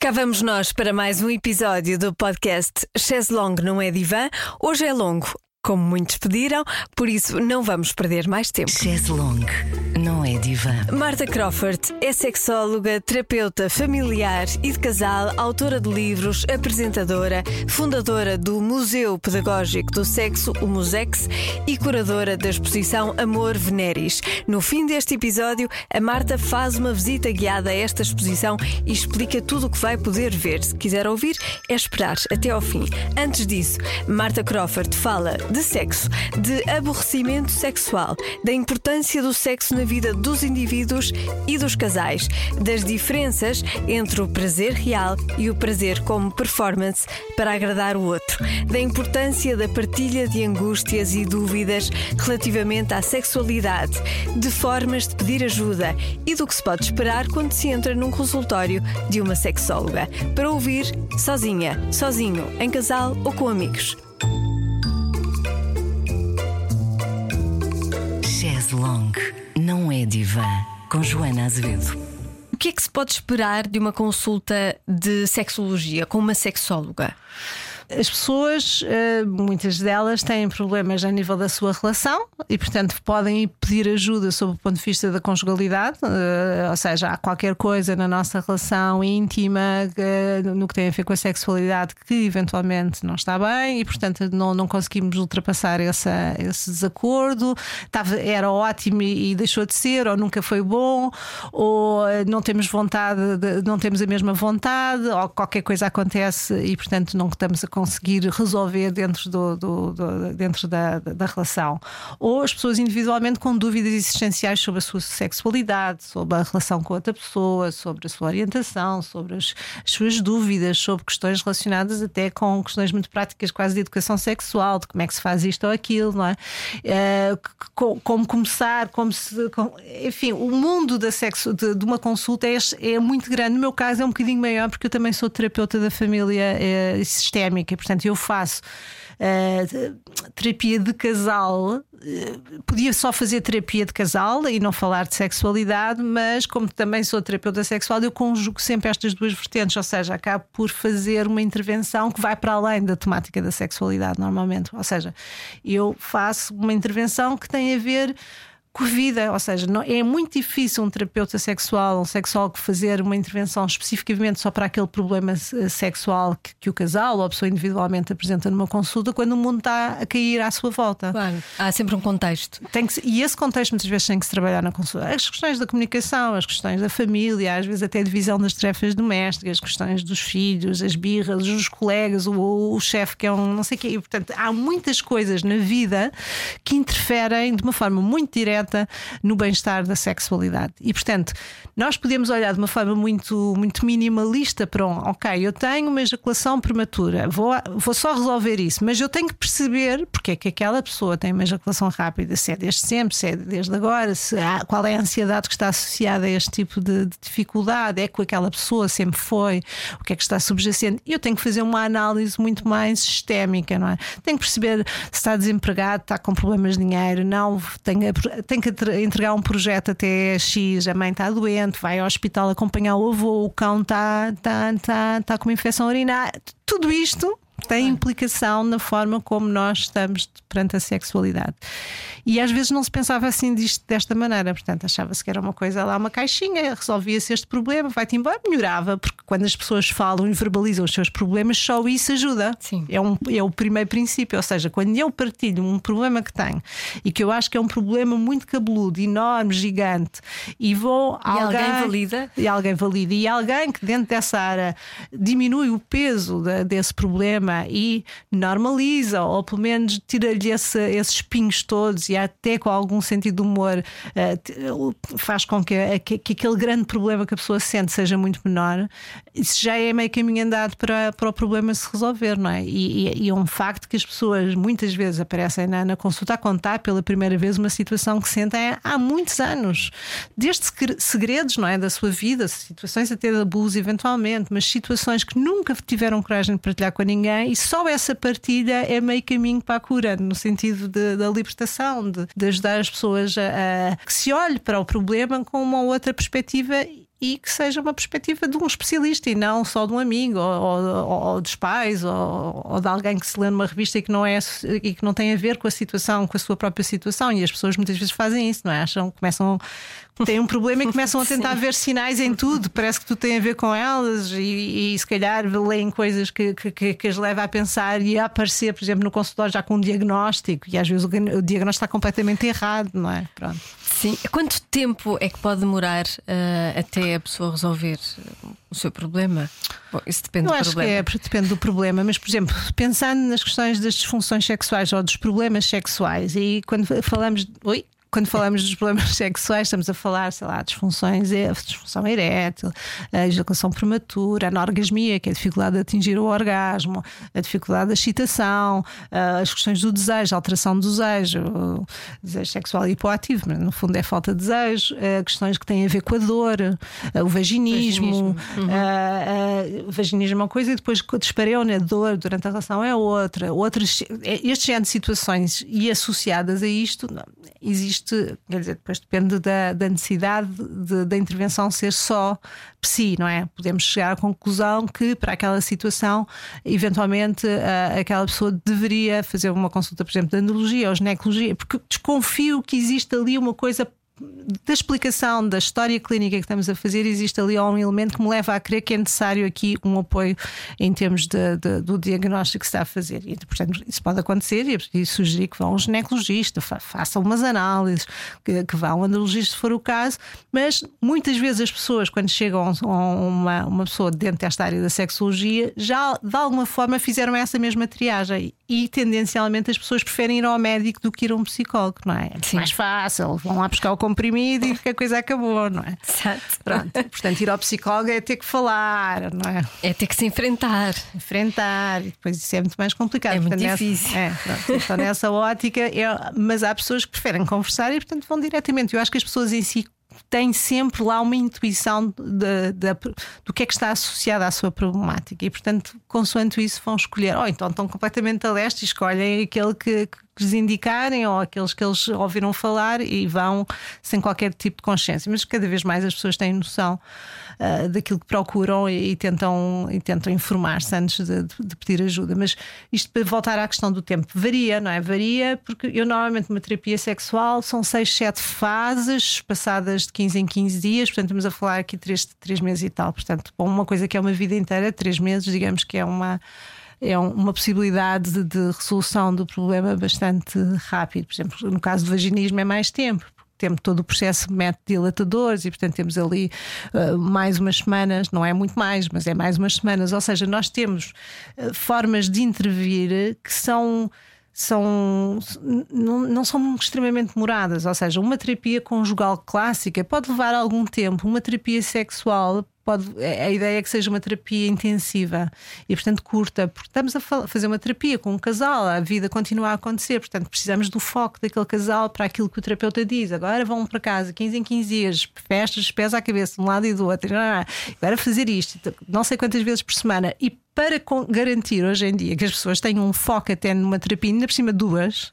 Cá vamos nós para mais um episódio do podcast Chess Long não é divã. Hoje é longo, como muitos pediram, por isso não vamos perder mais tempo. Chess Long não é divã. Marta Crawford é sexóloga, terapeuta familiar e de casal, autora de livros, apresentadora, fundadora do Museu Pedagógico do Sexo, o Musex, e curadora da exposição Amor Veneris. No fim deste episódio, a Marta faz uma visita guiada a esta exposição e explica tudo o que vai poder ver. Se quiser ouvir, é esperar até ao fim. Antes disso, Marta Crawford fala de sexo, de aborrecimento sexual, da importância do sexo na vida dos indivíduos e dos casais, das diferenças entre o prazer real e o prazer como performance para agradar o outro, da importância da partilha de angústias e dúvidas relativamente à sexualidade, de formas de pedir ajuda e do que se pode esperar quando se entra num consultório de uma sexóloga. Para ouvir sozinha, sozinho, em casal ou com amigos. Chess Long não é divã. Com Joana Azevedo. O que é que se pode esperar de uma consulta de sexologia com uma sexóloga? As pessoas, eh, muitas delas, têm problemas a nível da sua relação e, portanto, podem pedir ajuda sob o ponto de vista da conjugalidade, eh, ou seja, há qualquer coisa na nossa relação íntima eh, no que tem a ver com a sexualidade que eventualmente não está bem e, portanto, não, não conseguimos ultrapassar essa, esse desacordo. Estava, era ótimo e deixou de ser, ou nunca foi bom, ou não temos vontade, de, não temos a mesma vontade, ou qualquer coisa acontece e, portanto, não estamos a conseguir resolver dentro, do, do, do dentro da, da, relação. Ou as pessoas individualmente com dúvidas existenciais sobre a sua sexualidade, sobre a relação com outra pessoa, sobre a sua orientação, sobre as, as suas dúvidas, sobre questões relacionadas até com questões muito práticas, quase de educação sexual, de como é que se faz isto ou aquilo, não é? Uh, como começar, como se. Como, enfim, o mundo da sexo, de, de, uma consulta é, é muito grande. No meu caso é um bocadinho maior, porque eu também sou terapeuta da família é, sistémica e portanto eu faço uh, terapia de casal. Uh, podia só fazer terapia de casal e não falar de sexualidade, mas como também sou terapeuta sexual, eu conjugo sempre estas duas vertentes, ou seja, acabo por fazer uma intervenção que vai para além da temática da sexualidade, normalmente. Ou seja, eu faço uma intervenção que tem a ver vida. Ou seja, não, é muito difícil um terapeuta sexual, um sexólogo, fazer uma intervenção especificamente só para aquele problema eh, sexual que, que, o casal ou a pessoa individualmente apresenta numa consulta quando o mundo está a cair à sua volta. Claro, há sempre um contexto. Tem que, e esse contexto muitas vezes tem que se trabalhar na consulta. As questões da comunicação, as questões da família, às vezes até a divisão das tarefas domésticas, as questões dos filhos, as birras, os colegas, o, o chefe que é um não sei o quê. E, portanto, há muitas coisas na vida que interferem de uma forma muito direta no bem-estar da sexualidade. E, portanto, nós podemos olhar de uma forma muito, muito minimalista para um, ok, eu tenho uma ejaculação prematura, vou, vou só resolver isso, mas eu tenho que perceber porque é que aquela pessoa tem uma ejaculação rápida, se é desde sempre, se é desde agora, se há, qual é a ansiedade que está associada a este tipo de, de dificuldade, é com aquela pessoa sempre foi, o que é que está subjacente. Eu tenho que fazer uma análise muito mais sistémica, não é? Tenho que perceber se está desempregado, está com problemas de dinheiro, não, tenho, tem que entregar um projeto até X, a mãe está doente, vai ao hospital acompanhar o avô, o cão está tá, tá, tá com uma infecção urinária. Tudo isto tem implicação na forma como nós estamos perante a sexualidade. E às vezes não se pensava assim disto, desta maneira, portanto, achava-se que era uma coisa lá, uma caixinha, resolvia-se este problema, vai-te embora, melhorava, porque quando as pessoas falam e verbalizam os seus problemas, só isso ajuda. Sim. É, um, é o primeiro princípio, ou seja, quando eu partilho um problema que tenho e que eu acho que é um problema muito cabeludo, enorme, gigante, e vou e alguém, alguém valida e alguém valida e alguém que dentro dessa área diminui o peso de, desse problema e normaliza, ou pelo menos tira-lhe esse, esses espinhos todos e até com algum sentido de humor uh, faz com que, que, que, aquele grande problema que a pessoa sente seja muito menor, isso já é meio caminho andado para, para o problema se resolver, não é? E, e, e é um facto que as pessoas muitas vezes aparecem na, na, consulta a contar pela primeira vez uma situação que sentem há muitos anos, desde segredos, não é? Da sua vida, situações até de abuso eventualmente, mas situações que nunca tiveram coragem de partilhar com ninguém e só essa partilha é meio caminho para a cura, no sentido de, da libertação, de, de ajudar as pessoas a, a, que se olhe para o problema com uma outra perspectiva e que seja uma perspectiva de um especialista e não só de um amigo ou, ou, ou dos pais ou, ou, de alguém que se lê numa revista e que não é e que não tem a ver com a situação, com a sua própria situação. E as pessoas muitas vezes fazem isso, não é? Acham, começam têm um problema e começam a tentar ver sinais em tudo. Parece que tudo tem a ver com elas e, e se calhar leem coisas que, que, que, as leva a pensar e a aparecer, por exemplo, no consultório já com um diagnóstico e às vezes o, o diagnóstico está completamente errado, não é? Pronto. Sim. Quanto tempo é que pode demorar uh, até a pessoa resolver o seu problema? Bom, isso depende Eu do acho problema. que é, depende do problema, mas, por exemplo, pensando nas questões das disfunções sexuais ou dos problemas sexuais, e quando falamos. Oi? Quando falamos dos problemas sexuais, estamos a falar, sei lá, disfunções, disfunção erétil, a ejaculação prematura, a anorgasmia, que é a dificuldade de atingir o orgasmo, a dificuldade da excitação, as questões do desejo, a alteração do desejo, desejo sexual hipoativo, mas no fundo é falta de desejo, questões que têm a ver com a dor, o vaginismo. Uhum. o vaginismo é uma coisa e depois o dispareu na dor durante a relação é outra. Outras, este género de situações e associadas a isto, existe existe, quer dizer, depois depende da, da necessidade de, da intervenção ser só psi, não é? Podemos chegar à conclusão que para aquela situação, eventualmente, a, aquela pessoa deveria fazer uma consulta, por exemplo, de andrologia ou ginecologia, porque desconfio que existe ali uma coisa da explicação da história clínica que estamos a fazer, existe ali um elemento que me leva a crer que é necessário aqui um apoio em termos de, de, do diagnóstico que se está a fazer. E, portanto, isso pode acontecer e, e sugerir que vá um ginecologista, fa, façam umas análises, que, que vá um andrologista se for o caso, mas muitas vezes as pessoas, quando chegam a uma, uma pessoa dentro desta área da sexologia, já de alguma forma fizeram essa mesma triagem e tendencialmente as pessoas preferem ir ao médico do que ir a um psicólogo, não é? É mais fácil, vão lá buscar o comprimido e a coisa acabou, não é? Exato. Pronto. Portanto, ir ao psicólogo é ter que falar, não é? É ter que se enfrentar. Enfrentar, e depois isso é muito mais complicado. É portanto, muito difícil. Nessa, é, pronto, então, nessa ótica, é, mas há pessoas que preferem conversar e, portanto, vão diretamente. Eu acho que as pessoas em si tem sempre lá uma intuição de, de, do que é que está associado à sua problemática e, portanto, consoante isso, vão escolher. Ou oh, então estão completamente a leste e escolhem aquele que, que lhes indicarem ou aqueles que eles ouviram falar e vão sem qualquer tipo de consciência. Mas cada vez mais as pessoas têm noção uh, daquilo que procuram e, e tentam, e tentam informar-se antes de, de, pedir ajuda. Mas isto para voltar à questão do tempo, varia, não é? Varia porque eu normalmente uma terapia sexual são 6, 7 fases passadas de 15 em 15 dias, portanto estamos a falar aqui 3, 3 meses e tal. Portanto, uma coisa que é uma vida inteira, 3 meses, digamos que é uma é uma possibilidade de, de resolução do problema bastante rápido. Por exemplo, no caso do vaginismo é mais tempo, temos todo o processo método dilatadores e, portanto, temos ali uh, mais umas semanas, não é muito mais, mas é mais umas semanas. Ou seja, nós temos uh, formas de intervir que são. São, não, não são extremamente demoradas, ou seja, uma terapia conjugal clássica pode levar algum tempo, uma terapia sexual pode, é, a ideia é que seja uma terapia intensiva e, portanto, curta, porque estamos a fazer uma terapia com um casal, a vida continua a acontecer, portanto, precisamos do foco daquele casal para aquilo que o terapeuta diz. Agora vão para casa 15 em 15 dias, festas, pés à cabeça, de um lado e do outro, agora fazer isto, não sei quantas vezes por semana. E para garantir hoje em dia que as pessoas tenham um foco até numa terapia, ainda por cima duas,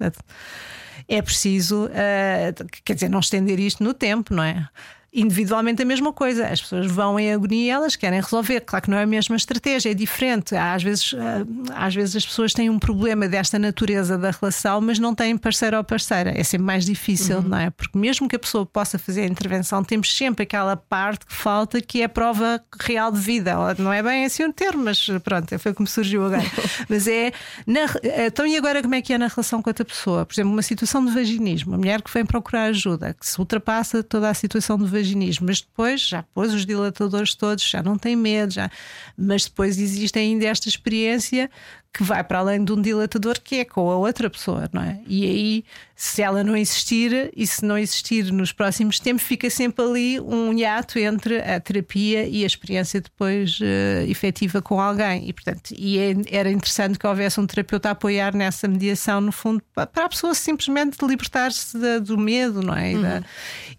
é preciso, uh, quer dizer, não estender isto no tempo, não é? Individualmente a mesma coisa. As pessoas vão em agonia e elas querem resolver. Claro que não é a mesma estratégia, é diferente. Às vezes, eh, às vezes as pessoas têm um problema desta natureza da relação, mas não têm parceiro ou parceira. É sempre mais difícil, uhum. não é? Porque mesmo que a pessoa possa fazer a intervenção, temos sempre aquela parte que falta que é a prova real de vida. Não é bem assim um termo, mas pronto, foi como surgiu agora. mas é. Na, então, e agora como é que é na relação com outra pessoa? Por exemplo, uma situação de vaginismo, uma mulher que vem procurar ajuda, que se ultrapassa toda a situação de vaginismo vaginismo, mas depois já pôs os dilatadores todos, já não tem medo, já. Mas depois existe ainda esta experiência que vai para além de um dilatador que é com a outra pessoa, não é? E aí, se ela não existir e se não existir nos próximos tempos, fica sempre ali um hiato entre a terapia e a experiência depois uh, efetiva com alguém. E, portanto, e é, era interessante que houvesse um terapeuta a apoiar nessa mediação, no fundo, para a pessoa simplesmente libertar-se do medo, não é? E, uhum. da,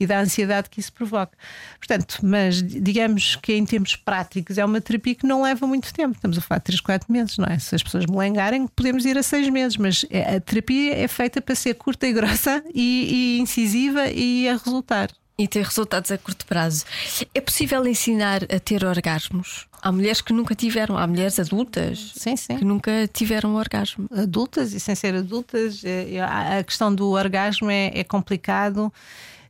e da ansiedade que isso provoca. Portanto, mas digamos que em termos práticos é uma terapia que não leva muito tempo. Estamos a falar de 3, 4 meses, não é? Se as pessoas melengarem, podemos ir a seis meses, mas é, a terapia é feita para ser curta e grossa e, e incisiva e a resultar. E ter resultados a curto prazo. É possível ensinar a ter orgasmos? Há mulheres que nunca tiveram, há mulheres adultas sim, sim. que nunca tiveram orgasmo. Adultas e sem ser adultas, eh, a questão do orgasmo é, é complicado.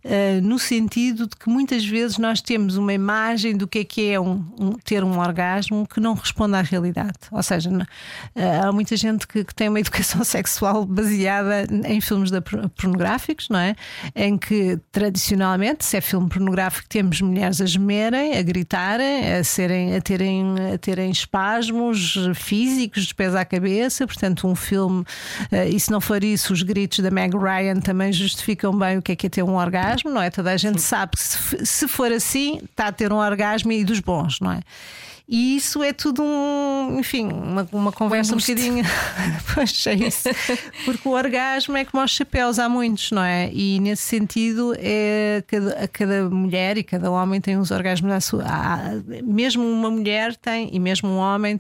Uh, no sentido de que muitas vezes nós temos uma imagem do que é que é um, um, ter um orgasmo que não responde à realidade. Ou seja, uh, há muita gente que, que, tem uma educação sexual baseada em filmes de, pornográficos, não é? Em que tradicionalmente, se é filme pornográfico, temos mulheres a gemerem, a gritarem, a, serem, a, terem, a terem espasmos físicos, de pés à cabeça. Portanto, um filme, uh, e se não for isso, os gritos da Meg Ryan também justificam bem o que é que é ter um orgasmo orgasmo, não é? Toda a gente sabe que se, se for assim, está a ter um orgasmo e dos bons, não é? E isso é tudo um, enfim, uma, uma conversa um, bocadinho. pois é isso. Porque o orgasmo é como aos chapéus, há muitos, não é? E nesse sentido, é, cada, cada mulher e cada homem tem uns orgasmos à sua. Mesmo uma mulher tem, e mesmo um homem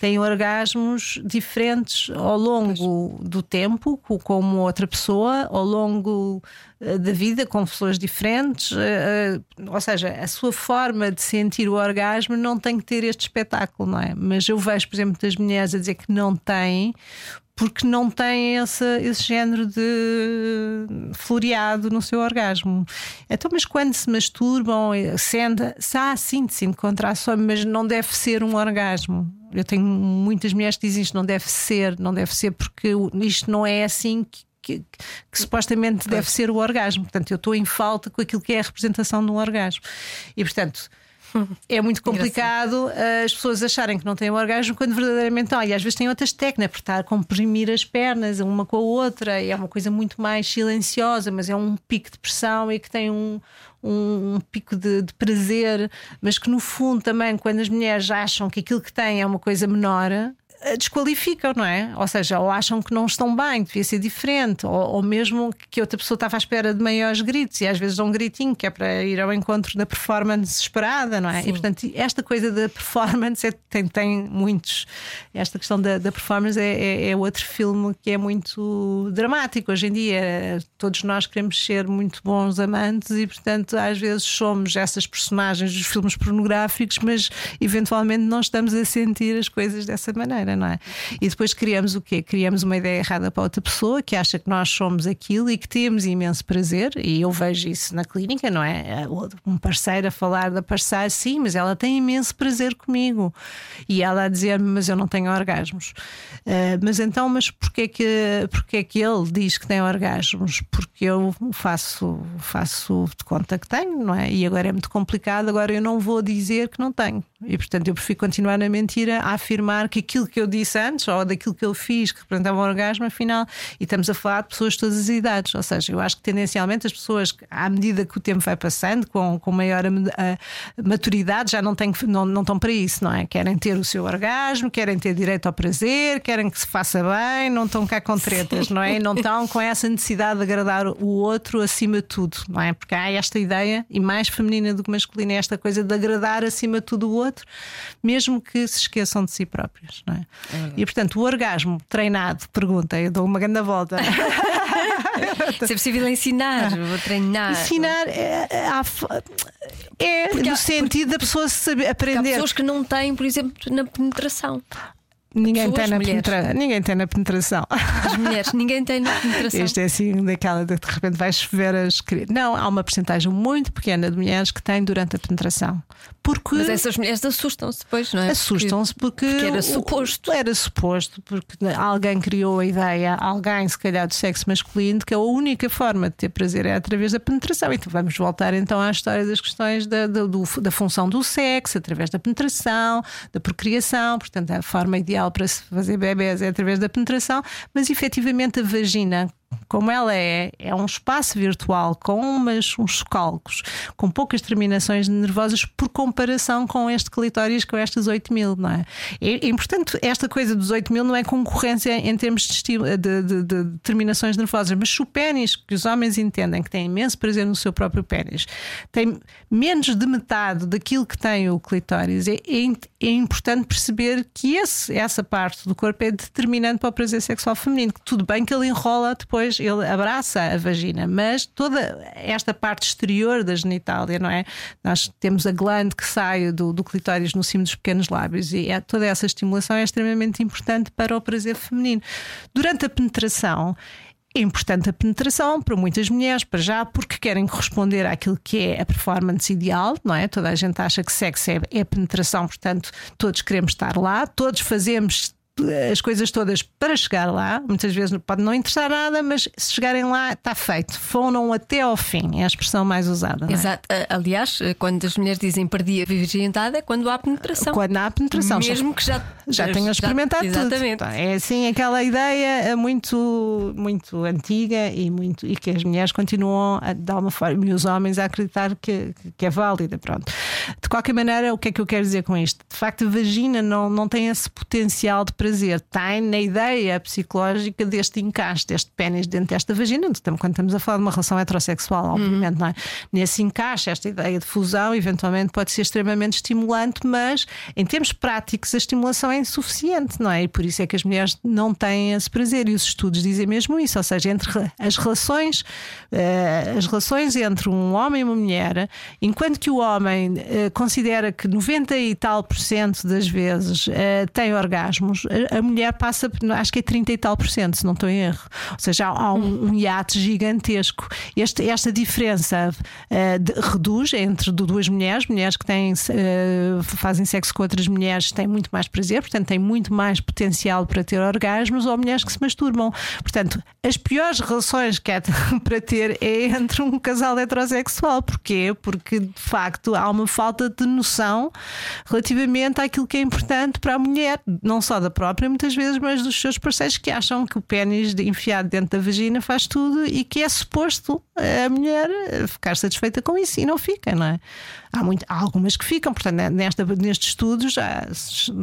tem orgasmos diferentes ao longo pois. do tempo, como outra pessoa, ao longo eh, da vida com pessoas diferentes, eh, eh, ou seja, a sua forma de sentir o orgasmo não tem que ter este espetáculo, não é? Mas eu vejo, por exemplo, das mulheres a dizer que não têm, porque não têm esse, esse género de floreado no seu orgasmo. Então, mas quando se masturbam, sente, se há sim, sim, contração, mas não deve ser um orgasmo. Eu tenho muitas mulheres que dizem isto não deve ser, não deve ser, porque isto não é assim que que, que, supostamente deve ser o orgasmo. Portanto, eu estou em falta com aquilo que é a representação de um orgasmo. E, portanto. É muito complicado eh, as pessoas acharem que não têm um orgasmo quando verdadeiramente. E às vezes têm outras técnicas, para estar a comprimir as pernas uma com a outra. E é uma coisa muito mais silenciosa, mas é um pico de pressão e que tem um, um, um pico de, de, prazer, mas que no fundo também, quando as mulheres acham que aquilo que têm é uma coisa menor, desqualificam, não é? Ou seja, ou acham que não estão bem, devia ser diferente, ou, ou, mesmo que outra pessoa estava à espera de maiores gritos e às vezes dá um gritinho que é para ir ao encontro da performance esperada, não é? Sim. E portanto, esta coisa da performance é, tem, tem muitos. Esta questão da, da performance é, é, é, outro filme que é muito dramático hoje em dia. Todos nós queremos ser muito bons amantes e, portanto, às vezes somos essas personagens dos filmes pornográficos, mas eventualmente não estamos a sentir as coisas dessa maneira não é? E depois criamos o quê? Criamos uma ideia errada para outra pessoa que acha que nós somos aquilo e que temos imenso prazer, e eu vejo isso na clínica, não é? Um parceiro a falar da parceira, sim, mas ela tem imenso prazer comigo. E ela a dizer-me, mas eu não tenho orgasmos. Uh, mas então, mas porquê que, porquê que ele diz que tem orgasmos? Porque eu faço, faço de conta que tenho, não é? E agora é muito complicado, agora eu não vou dizer que não tenho. E portanto eu prefiro continuar na mentira a afirmar que aquilo que eu disse antes ou daquilo que eu fiz que representava um orgasmo, afinal, e estamos a falar de pessoas de todas as idades. Ou seja, eu acho que tendencialmente as pessoas, à medida que o tempo vai passando, com, com maior a, maturidade, já não, têm, não, não estão para isso, não é? Querem ter o seu orgasmo, querem ter direito ao prazer, querem que se faça bem, não estão cá com tretas, não é? E não estão com essa necessidade de agradar o outro acima de tudo, não é? Porque há esta ideia, e mais feminina do que masculina, é esta coisa de agradar acima de tudo o outro, mesmo que se esqueçam de si próprios, não é? É e portanto, o orgasmo treinado, pergunta, eu dou uma grande volta. Se é possível ensinar, vou treinar. Ensinar é, é, é no há, sentido da pessoa saber aprender. Há pessoas que não têm, por exemplo, na penetração. Ninguém tem, na penetra... ninguém tem na penetração. As mulheres, ninguém tem na penetração. Isto é assim, daquela de, de repente vais ver as. Não, há uma porcentagem muito pequena de mulheres que têm durante a penetração. Porque... Mas essas mulheres assustam-se depois, não é? Assustam-se porque, porque, era suposto. Era suposto, porque alguém criou a ideia, alguém, se calhar, do sexo masculino, que a única forma de ter prazer é através da penetração. Então vamos voltar então à história das questões da, da, do, da função do sexo, através da penetração, da procriação, portanto, a forma ideal para se fazer bebés é através da penetração, mas efetivamente a vagina como ela é, é um espaço virtual com umas, uns calcos, com poucas terminações nervosas por comparação com este clitóris, com estas 8 mil, não é? E, e portanto, esta coisa dos 8 mil não é concorrência em termos de, de, de, de terminações nervosas, mas se o pênis, que os homens entendem que tem imenso prazer no seu próprio pênis, tem menos de metade daquilo que tem o clitóris, é, é, é importante perceber que esse, essa parte do corpo é determinante para o prazer sexual feminino, que tudo bem que ele enrola depois ele abraça a vagina, mas toda esta parte exterior da genitália, não é? Nós temos a glande que sai do, do clitóris no cimo dos pequenos lábios e é, toda essa estimulação é extremamente importante para o prazer feminino. Durante a penetração, é importante a penetração para muitas mulheres, para já, porque querem corresponder àquilo que é a performance ideal, não é? Toda a gente acha que sexo é, é penetração, portanto, todos queremos estar lá, todos fazemos as coisas todas para chegar lá. Muitas vezes pode não interessar nada, mas se chegarem lá, está feito. Foram até ao fim, é a expressão mais usada. É? Exato. Aliás, quando as mulheres dizem perdi a virgindade, é quando há penetração. Quando há penetração. Mesmo que já, já tenham experimentado já, exatamente. tudo. É assim aquela ideia muito, muito antiga e, muito, e que as mulheres continuam a, de alguma forma e os homens a acreditar que, que é válida. Pronto. De qualquer maneira, o que é que eu quero dizer com isto? De facto, a vagina não, não tem esse potencial de prazer, tem na ideia psicológica deste encaixe, deste pênis dentro desta vagina, quando estamos a falar de uma relação heterossexual, obviamente, uhum. não é? Nesse encaixe, esta ideia de fusão, eventualmente pode ser extremamente estimulante, mas em termos práticos, a estimulação é insuficiente, não é? E por isso é que as mulheres não têm esse prazer. E os estudos dizem mesmo isso, ou seja, entre as relações, uh, as relações entre um homem e uma mulher, enquanto que o homem uh, considera que 90 e tal por cento das vezes uh, tem orgasmos, a, mulher passa, acho que é 30 e tal por cento, se não estou em erro. Ou seja, há, há um, um hiato gigantesco. Este, esta diferença uh, de, reduz entre duas mulheres, mulheres que têm, uh, fazem sexo com outras mulheres têm muito mais prazer, portanto têm muito mais potencial para ter orgasmos, ou mulheres que se masturbam. Portanto, as piores relações que há para ter é entre um casal heterossexual. Porquê? Porque de facto há uma falta de noção relativamente àquilo que é importante para a mulher, não só da própria, muitas vezes, mas dos seus parceiros que acham que o pênis enfiado dentro da vagina faz tudo e que é suposto a mulher ficar satisfeita com isso e não fica, não é? Há, muito, há algumas que ficam, portanto, nesta, nestes estudos, há,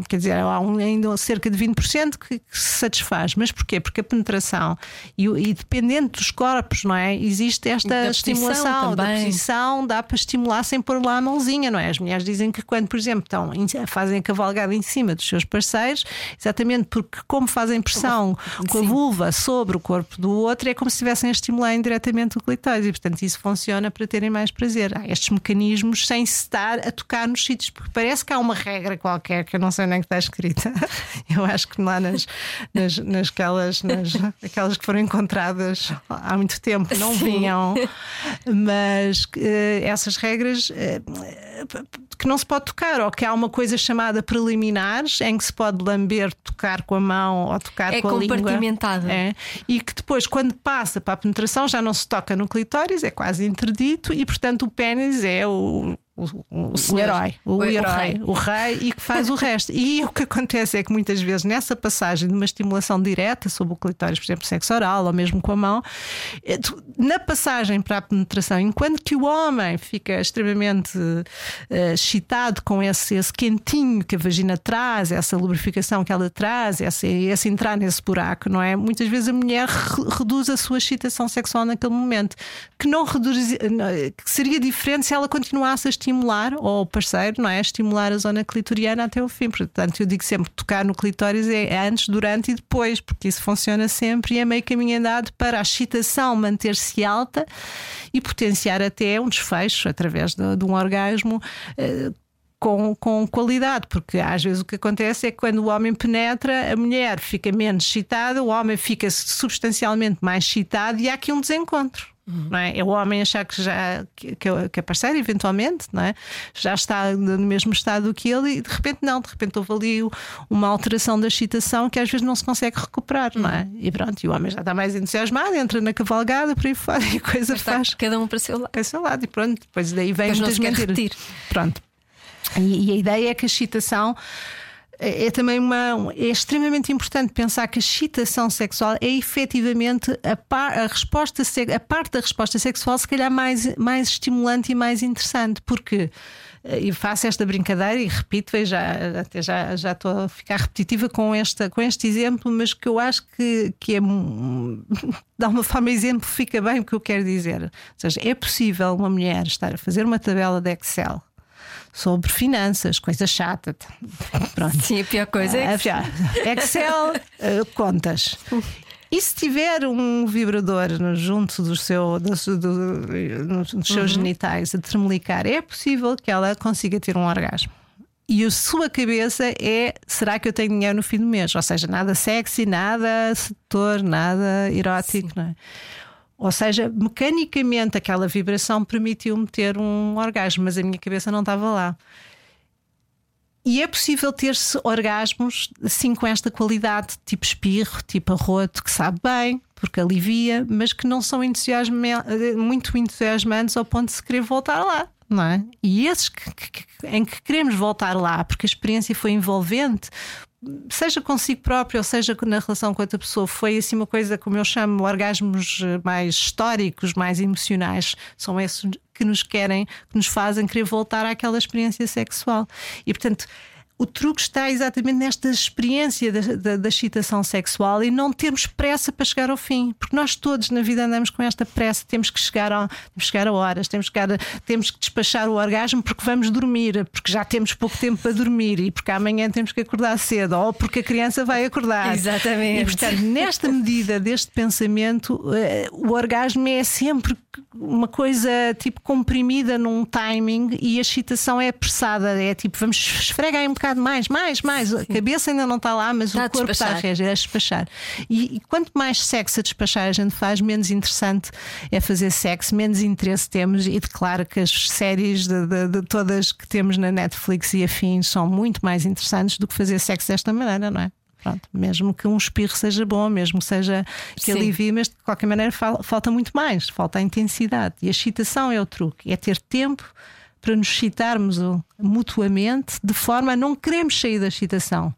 quer dizer, há um, ainda cerca de 20% que, que se satisfaz. Mas porquê? Porque a penetração e, e dependendo dos corpos, não é? Existe esta da estimulação da posição, dá para estimular sem pôr lá a mãozinha, não é? As mulheres dizem que quando, por exemplo, estão, fazem a cavalgada em cima dos seus parceiros, exatamente porque, como fazem pressão com a vulva sobre o corpo do outro, é como se estivessem a estimular indiretamente o clitóris e, portanto, isso funciona para terem mais prazer. Há estes mecanismos sem se estar a tocar nos sítios, porque parece que há uma regra qualquer que eu não sei nem que está escrita. Eu acho que lá nas, nas, nasquelas, nas, aquelas que foram encontradas há muito tempo não Sim. vinham, mas uh, essas regras. Uh, que não se pode tocar, ou que há uma coisa chamada preliminares, em que se pode lamber, tocar com a mão ou tocar é com a língua. É compartimentado. É, e que depois, quando passa para a penetração, já não se toca no clitóris, é quase interdito, e portanto o pênis é o o, o, o herói, o, o herói, rei. o rei e que faz o resto. E o que acontece é que muitas vezes nessa passagem de uma estimulação direta sobre o clitóris, por exemplo, sexo oral ou mesmo com a mão, é na passagem para a penetração, enquanto que o homem fica extremamente uh, excitado com esse, esse quentinho que a vagina traz, essa lubrificação que ela traz, esse, esse entrar nesse buraco, não é? Muitas vezes a mulher re reduz a sua excitação sexual naquele momento, que não reduz, que seria diferente se ela continuasse a estimular estimular, ou o parceiro, não é? Estimular a zona clitoriana até o fim. Portanto, eu digo sempre: tocar no clitóris é antes, durante e depois, porque isso funciona sempre e é meio caminho andado para a excitação manter-se alta e potenciar até um desfecho através de, de um orgasmo. Uh, com, com qualidade, porque às vezes o que acontece é que quando o homem penetra, a mulher fica menos excitada, o homem fica substancialmente mais excitado e há aqui um desencontro. Não é? é o homem achar que já que, que é parceiro, eventualmente, não é? já está no mesmo estado que ele e de repente não, de repente houve ali uma alteração da excitação que às vezes não se consegue recuperar, não é? E pronto, e o homem já está mais entusiasmado, entra na cavalgada por aí fora e a coisa faz. Cada um para o seu lado. Para o seu lado, e pronto, depois daí vem muitas mentiras. Pronto. E, e a ideia é que a excitação é, é também uma. É extremamente importante pensar que a excitação sexual é efetivamente a, par, a resposta, a parte da resposta sexual, se calhar mais, mais estimulante e mais interessante, porque eh, e faço esta brincadeira e repito, já, até já, já estou a ficar repetitiva com, esta, com este exemplo, mas que eu acho que, que é de alguma forma exemplifica bem o que eu quero dizer. Ou seja, é possível uma mulher estar a fazer uma tabela de Excel sobre finanças, coisa chata. Pronto. Sim, a pior coisa é Excel, Excel uh, contas. E se tiver um vibrador junto do seu, do, do, dos seus uhum. genitais a tremelicar, é possível que ela consiga ter um orgasmo. E a sua cabeça é: será que eu tenho dinheiro no fim do mês? Ou seja, nada sexy, nada sedutor, nada erótico, Sim. não é? Ou seja, mecanicamente aquela vibração permitiu-me ter um orgasmo, mas a minha cabeça não estava lá. E é possível ter-se orgasmos assim com esta qualidade, tipo espirro, tipo arroto, que sabe bem, porque alivia, mas que não são muito entusiasmantes ao ponto de se querer voltar lá. Não é? E esses que, que, em que queremos voltar lá, porque a experiência foi envolvente, seja consigo próprio, ou seja na relação com outra pessoa, foi assim uma coisa, como eu chamo, orgasmos mais históricos, mais emocionais, são esses que nos querem, que nos fazem querer voltar àquela experiência sexual. E portanto o truque está exatamente nesta experiência da, da, da, excitação sexual e não termos pressa para chegar ao fim, porque nós todos na vida andamos com esta pressa, temos que chegar a, que chegar a horas, temos que, temos que despachar o orgasmo porque vamos dormir, porque já temos pouco tempo para dormir e porque amanhã temos que acordar cedo ou porque a criança vai acordar. Exatamente. E portanto, nesta medida deste pensamento, eh, o orgasmo é sempre uma coisa tipo comprimida num timing e a excitação é apressada, é tipo vamos esfregar um bocado mais, mais, mais. A cabeça ainda não está lá, mas está o corpo está a reagir, a despachar. E, e, quanto mais sexo a despachar a gente faz, menos interessante é fazer sexo, menos interesse temos. E declaro que as séries de, de, de todas que temos na Netflix e afins são muito mais interessantes do que fazer sexo desta maneira, não é? Pronto, mesmo que um espirro seja bom, mesmo que seja que Sim. alivie, mas de qualquer maneira falta muito mais, falta a intensidade. E a excitação é o truque, é ter tempo para nos excitarmos mutuamente de forma a não queremos sair da excitação.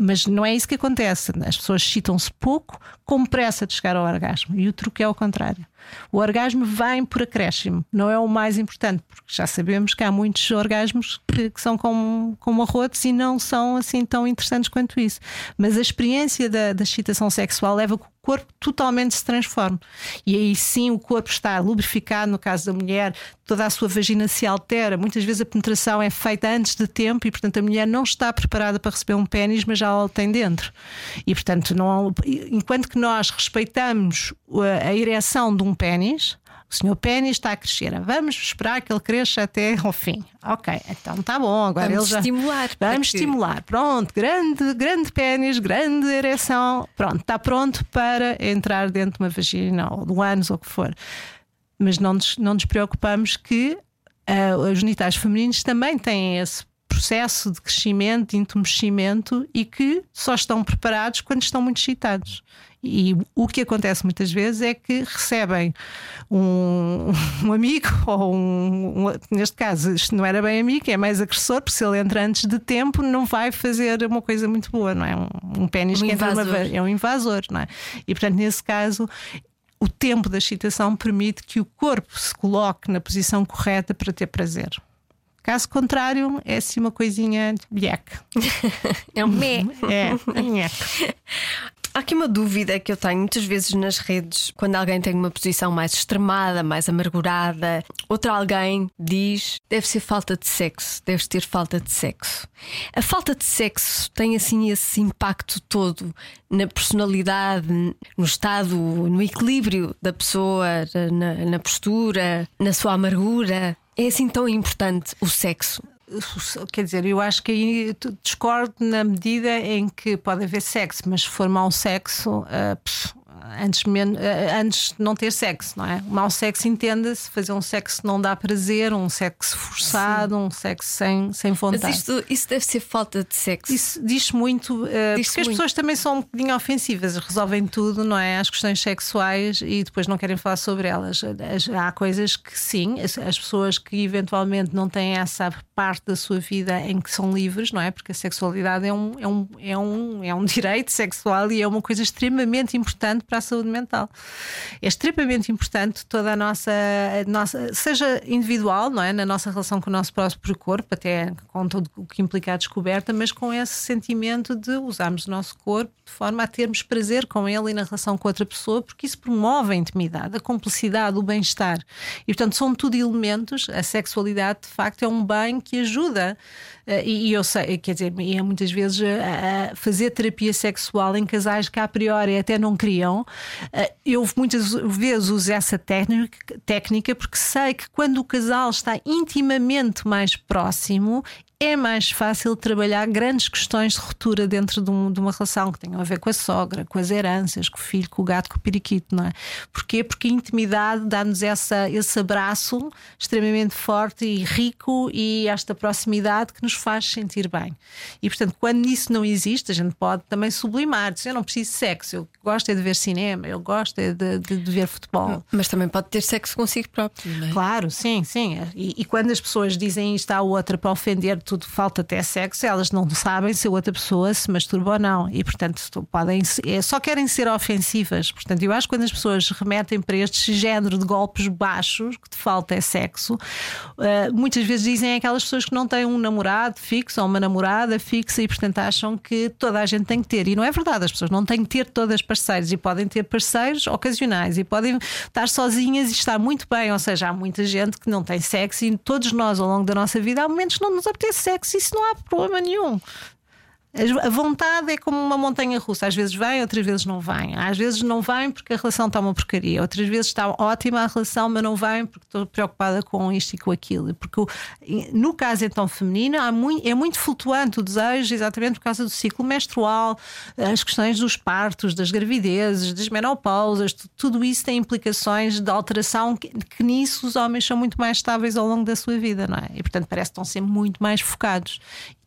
Mas não é isso que acontece. As pessoas excitam-se pouco com pressa de chegar ao orgasmo. E o truque é o contrário. O orgasmo vem por acréscimo, não é o mais importante, porque já sabemos que há muitos orgasmos que, que são como, como arrotos e não são assim tão interessantes quanto isso. Mas a experiência da, da excitação sexual leva que o corpo totalmente se transforme. E aí sim o corpo está lubrificado, no caso da mulher, toda a sua vagina se altera. Muitas vezes a penetração é feita antes de tempo e, portanto, a mulher não está preparada para receber um pênis, mas já o tem dentro. E, portanto, não, enquanto que nós respeitamos a ereção de um pênis, o senhor pênis está a crescer. Vamos esperar que ele cresça até ao fim. Ok, então está bom. Agora vamos ele já... estimular. Vamos que... estimular. Pronto, grande, grande pênis, grande ereção. Pronto, está pronto para entrar dentro de uma vagina ou do ânus ou o que for. Mas não nos, não nos preocupamos que uh, os genitais femininos também têm esse processo de crescimento, de entumecimento e que só estão preparados quando estão muito excitados. E o que acontece muitas vezes é que recebem um, um amigo, ou um, um, neste caso, isto não era bem amigo, é mais agressor, porque se ele entra antes de tempo, não vai fazer uma coisa muito boa, não é? Um, um pênis um que entra uma, é um invasor, não é? E portanto, nesse caso, o tempo da excitação permite que o corpo se coloque na posição correta para ter prazer. Caso contrário, é assim uma coisinha de bilheque. é um mé. É, é Há aqui uma dúvida que eu tenho muitas vezes nas redes, quando alguém tem uma posição mais extremada, mais amargurada, outro alguém diz deve ser falta de sexo, deves ter falta de sexo. A falta de sexo tem assim esse impacto todo na personalidade, no estado, no equilíbrio da pessoa, na, na postura, na sua amargura. É assim tão importante o sexo? quer dizer, eu acho que aí discordo na medida em que pode haver sexo, mas se for mau sexo, uh, pff, antes, eh, antes de não ter sexo, não é? O mau sexo entenda-se, fazer um sexo que não dá prazer, um sexo forçado, Sim. um sexo sem, sem vontade. Mas isto, isso deve ser falta de sexo. Isso diz muito, uh, diz porque muito. as pessoas também são um bocadinho ofensivas, resolvem tudo, não é? As questões sexuais e depois não querem falar sobre elas. Há coisas que sim, as, as pessoas que eventualmente não têm essa parte da sua vida em que são livres, não é? Porque a sexualidade é um, é um, é um, é um direito sexual e é uma coisa extremamente importante para a saúde mental. É extremamente importante toda a nossa, a nossa seja individual, não é? Na nossa relação com o nosso próprio corpo, até com tudo o que implica a descoberta, mas com esse sentimento de usarmos o nosso corpo forma a termos prazer com ele e na relação com outra pessoa, porque isso promove a intimidade, a cumplicidade, o bem-estar. E portanto são tudo elementos, a sexualidade de facto é um bem que ajuda eh, e eu sei, quer dizer, é muitas vezes a fazer terapia sexual em casais que a priori até não queriam. Eh, eu muitas vezes uso essa técnica porque sei que quando o casal está intimamente mais próximo, é mais fácil trabalhar grandes questões de ruptura dentro de, um, de, uma relação que tenham a ver com a sogra, com as heranças, com o filho, com o gato, com o periquito, não é? Porquê? Porque a intimidade dá-nos esse abraço extremamente forte e rico e esta proximidade que nos faz sentir bem. E portanto, quando isso não existe, a gente pode também sublimar, dizer eu não preciso de sexo, eu gosto é de ver cinema, eu gosto é de, de, de ver futebol. Mas também pode ter sexo consigo próprio, não é? Claro, sim, sim. E, e quando as pessoas dizem isto à outra para ofender tudo falta até sexo, elas não sabem se a outra pessoa se masturba ou não. E, portanto, podem, é, só querem ser ofensivas. Portanto, eu acho que quando as pessoas remetem para este género de golpes baixos, que de falta é sexo, uh, muitas vezes dizem aquelas pessoas que não têm um namorado fixo ou uma namorada fixa e, portanto, acham que toda a gente tem que ter. E não é verdade, as pessoas não têm que ter todas parceiros e podem ter parceiros ocasionais e podem estar sozinhas e estar muito bem. Ou seja, há muita gente que não tem sexo e todos nós, ao longo da nossa vida, há momentos que não nos apetece sexo isso não há problema nenhum. A vontade é como uma montanha russa, às vezes vem, outras vezes não vem. Às vezes não vem porque a relação está uma porcaria, outras vezes está ótima a relação, mas não vem porque estou preocupada com isto e com aquilo. Porque no caso então feminino muito, é muito flutuante o desejo, exatamente por causa do ciclo menstrual, as questões dos partos, das gravidezes, das menopausas, tudo isso tem implicações de alteração que, que nisso os homens são muito mais estáveis ao longo da sua vida, não é? E portanto parece que estão sempre muito mais focados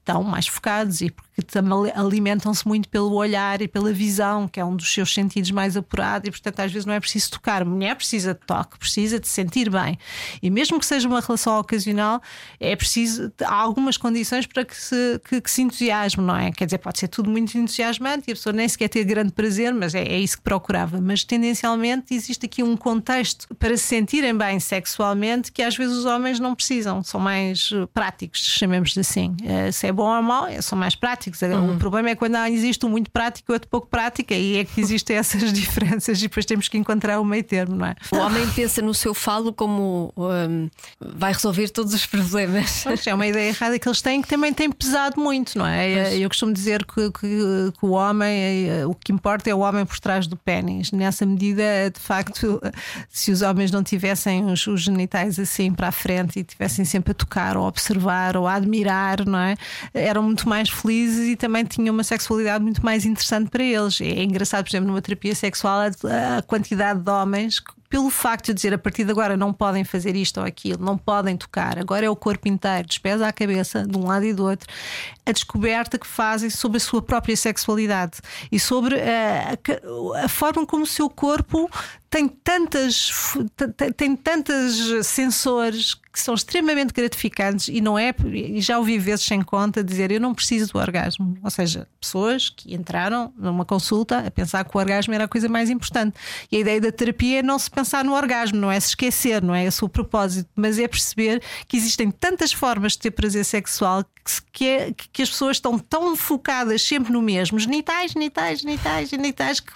estão mais focados e porque alimentam-se muito pelo olhar e pela visão, que é um dos seus sentidos mais apurado, e portanto às vezes não é preciso tocar. A mulher precisa de toque, precisa de sentir bem. E mesmo que seja uma relação ocasional, é preciso. Algumas condições para que se, que, que se entusiasme, não é? Quer dizer, pode ser tudo muito entusiasmante e a pessoa nem sequer ter grande prazer, mas é, é isso que procurava. Mas tendencialmente existe aqui um contexto para se sentirem bem sexualmente que às vezes os homens não precisam, são mais eh, práticos, chamemos assim. Eh, se é bom ou mau, são mais práticos. Uhum. O problema é quando existe um muito prático e outro pouco prático, e é que existem essas diferenças e depois temos que encontrar o meio termo, não é? O homem pensa no seu falo como um, vai resolver todos os problemas. Pois, é uma ideia errada que eles têm que também tem pesado muito, não é? Pois. Eu costumo dizer que, que, que, o homem, o que importa é o homem por trás do pênis. Nessa medida, de facto, se os homens não tivessem os, os genitais assim para a frente e tivessem sempre a tocar ou a observar ou a admirar, não é? eram muito mais felizes e também tinham uma sexualidade muito mais interessante para eles. É engraçado, por exemplo, numa terapia sexual, a, quantidade de homens pelo facto de dizer a partir de agora não podem fazer isto ou aquilo, não podem tocar, agora é o corpo inteiro, dos à cabeça, de um lado e do outro, a descoberta que fazem sobre a sua própria sexualidade e sobre a, a, a forma como o seu corpo tem tantas tem tantas sensores que são extremamente gratificantes e não é e já ouvi vezes sem conta dizer eu não preciso do orgasmo. Ou seja pessoas que entraram numa consulta a pensar que o orgasmo era a coisa mais importante e a ideia da terapia é não se pensar no orgasmo não é se esquecer não é esse o propósito mas é perceber que existem tantas formas de ter prazer sexual que, é, que as pessoas estão tão focadas sempre no mesmo genitais genitais genitais genitais que,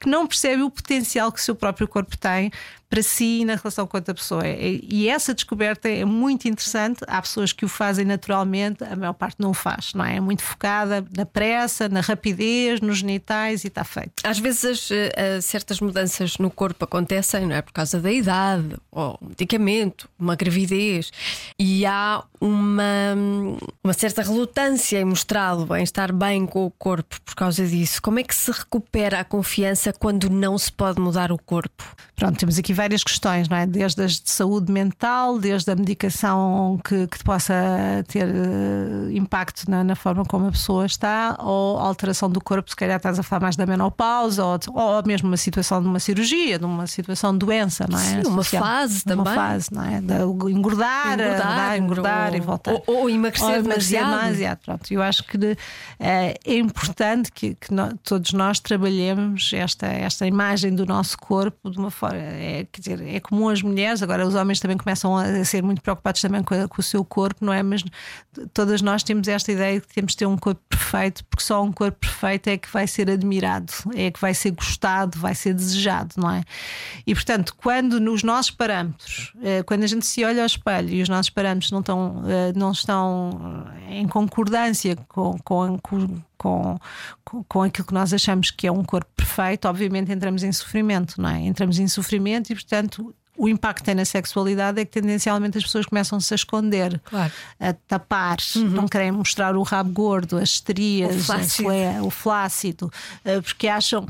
que não percebem o potencial que o seu próprio corpo tem para si e na relação com outra pessoa. E essa descoberta é muito interessante. Há pessoas que o fazem naturalmente, a maior parte não o faz, não é? É muito focada na pressa, na rapidez, nos genitais e está feito. Às vezes as, uh, certas mudanças no corpo acontecem, não é? Por causa da idade, ou um medicamento, uma gravidez, e há uma, uma certa relutância em mostrá-lo, em estar bem com o corpo por causa disso. Como é que se recupera a confiança quando não se pode mudar o corpo? Pronto, temos aqui várias questões, não é? Desde as de saúde mental, desde a medicação que, que possa ter uh, impacto na, na, forma como a pessoa está, ou alteração do corpo, se calhar estás a falar mais da menopausa, ou, ou mesmo uma situação de uma cirurgia, de uma situação de doença, não é? Sim, uma fase também. Uma fase, não é? De engordar, engordar, engordar ou, e voltar. Ou, ou emagrecer, ou emagrecer demasiado. Pronto, eu acho que uh, é importante que, que todos nós trabalhemos esta, esta imagem do nosso corpo de uma forma. É, quer dizer, é comum as mulheres, agora os homens também começam a ser muito preocupados também com, com, o seu corpo, não é? Mas todas nós temos esta ideia de que temos de ter um corpo perfeito, porque só um corpo perfeito é que vai ser admirado, é que vai ser gostado, vai ser desejado, não é? E portanto, quando nos nossos parâmetros, eh, quando a gente se olha ao espelho e os nossos parâmetros não estão, eh, não estão em concordância com, com, com com, aquilo que nós achamos que é um corpo perfeito, obviamente entramos em sofrimento, não é? Entramos em sofrimento e, portanto, o impacto que tem na sexualidade é que tendencialmente as pessoas começam-se a esconder, claro. a tapar, uhum. não querem mostrar o rabo gordo, as estrias, o flácido, o flácido eh, porque acham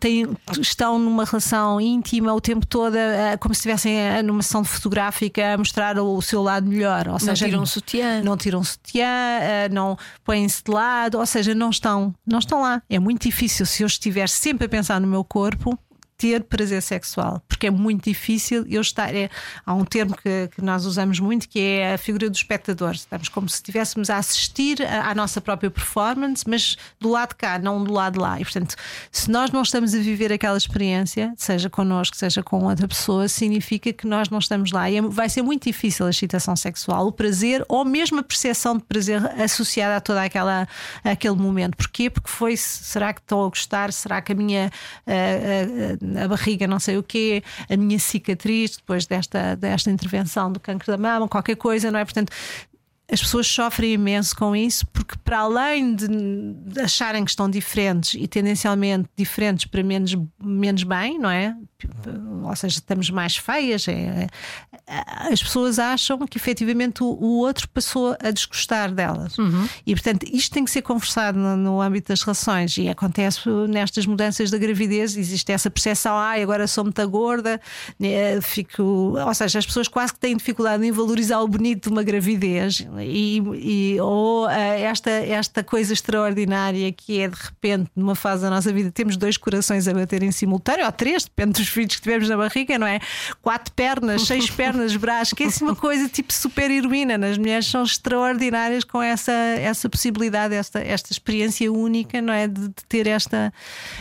que estão numa relação íntima o tempo todo, como se estivessem numa sessão fotográfica a mostrar o seu lado melhor. Ou não seja, tiram sutiã. Não tiram sutiã, eh, não põem-se de lado, ou seja, não estão, não estão lá. É muito difícil se eu estiver sempre a pensar no meu corpo ter prazer sexual, porque é muito difícil eu estar. É, há um termo que, que, nós usamos muito que é a figura do espectador. Estamos como se estivéssemos a assistir à, nossa própria performance, mas do lado de cá, não do lado lá. E portanto, se nós não estamos a viver aquela experiência, seja connosco, seja com outra pessoa, significa que nós não estamos lá. E é, vai ser muito difícil a excitação sexual, o prazer ou mesmo a percepção de prazer associada a toda aquela aquele momento. Porquê? Porque foi será que estou a gostar? Será que a minha uh, uh, a barriga, não sei o quê, a minha cicatriz depois desta, desta intervenção do cancro da mama, qualquer coisa, não é? Portanto, as pessoas sofrem imenso com isso porque, para além de acharem que estão diferentes e tendencialmente diferentes para menos, menos bem, não é? Ou seja, estamos mais feias, é, é, as pessoas acham que efetivamente o, o, outro passou a desgostar delas. Uhum. E, portanto, isto tem que ser conversado no, no, âmbito das relações e acontece nestas mudanças da gravidez. Existe essa percepção, ah, agora sou muito gorda, né, fico. Ou seja, as pessoas quase que têm dificuldade em valorizar o bonito de uma gravidez e, e ou uh, esta, esta coisa extraordinária que é de repente, numa fase da nossa vida, temos dois corações a bater em simultâneo, ou três, depende dos filhos que tivemos na barriga, não é? Quatro pernas, seis pernas, braços, que é assim uma coisa tipo super heroína. As mulheres são extraordinárias com essa, essa possibilidade, esta, esta experiência única, não é? De, de ter esta,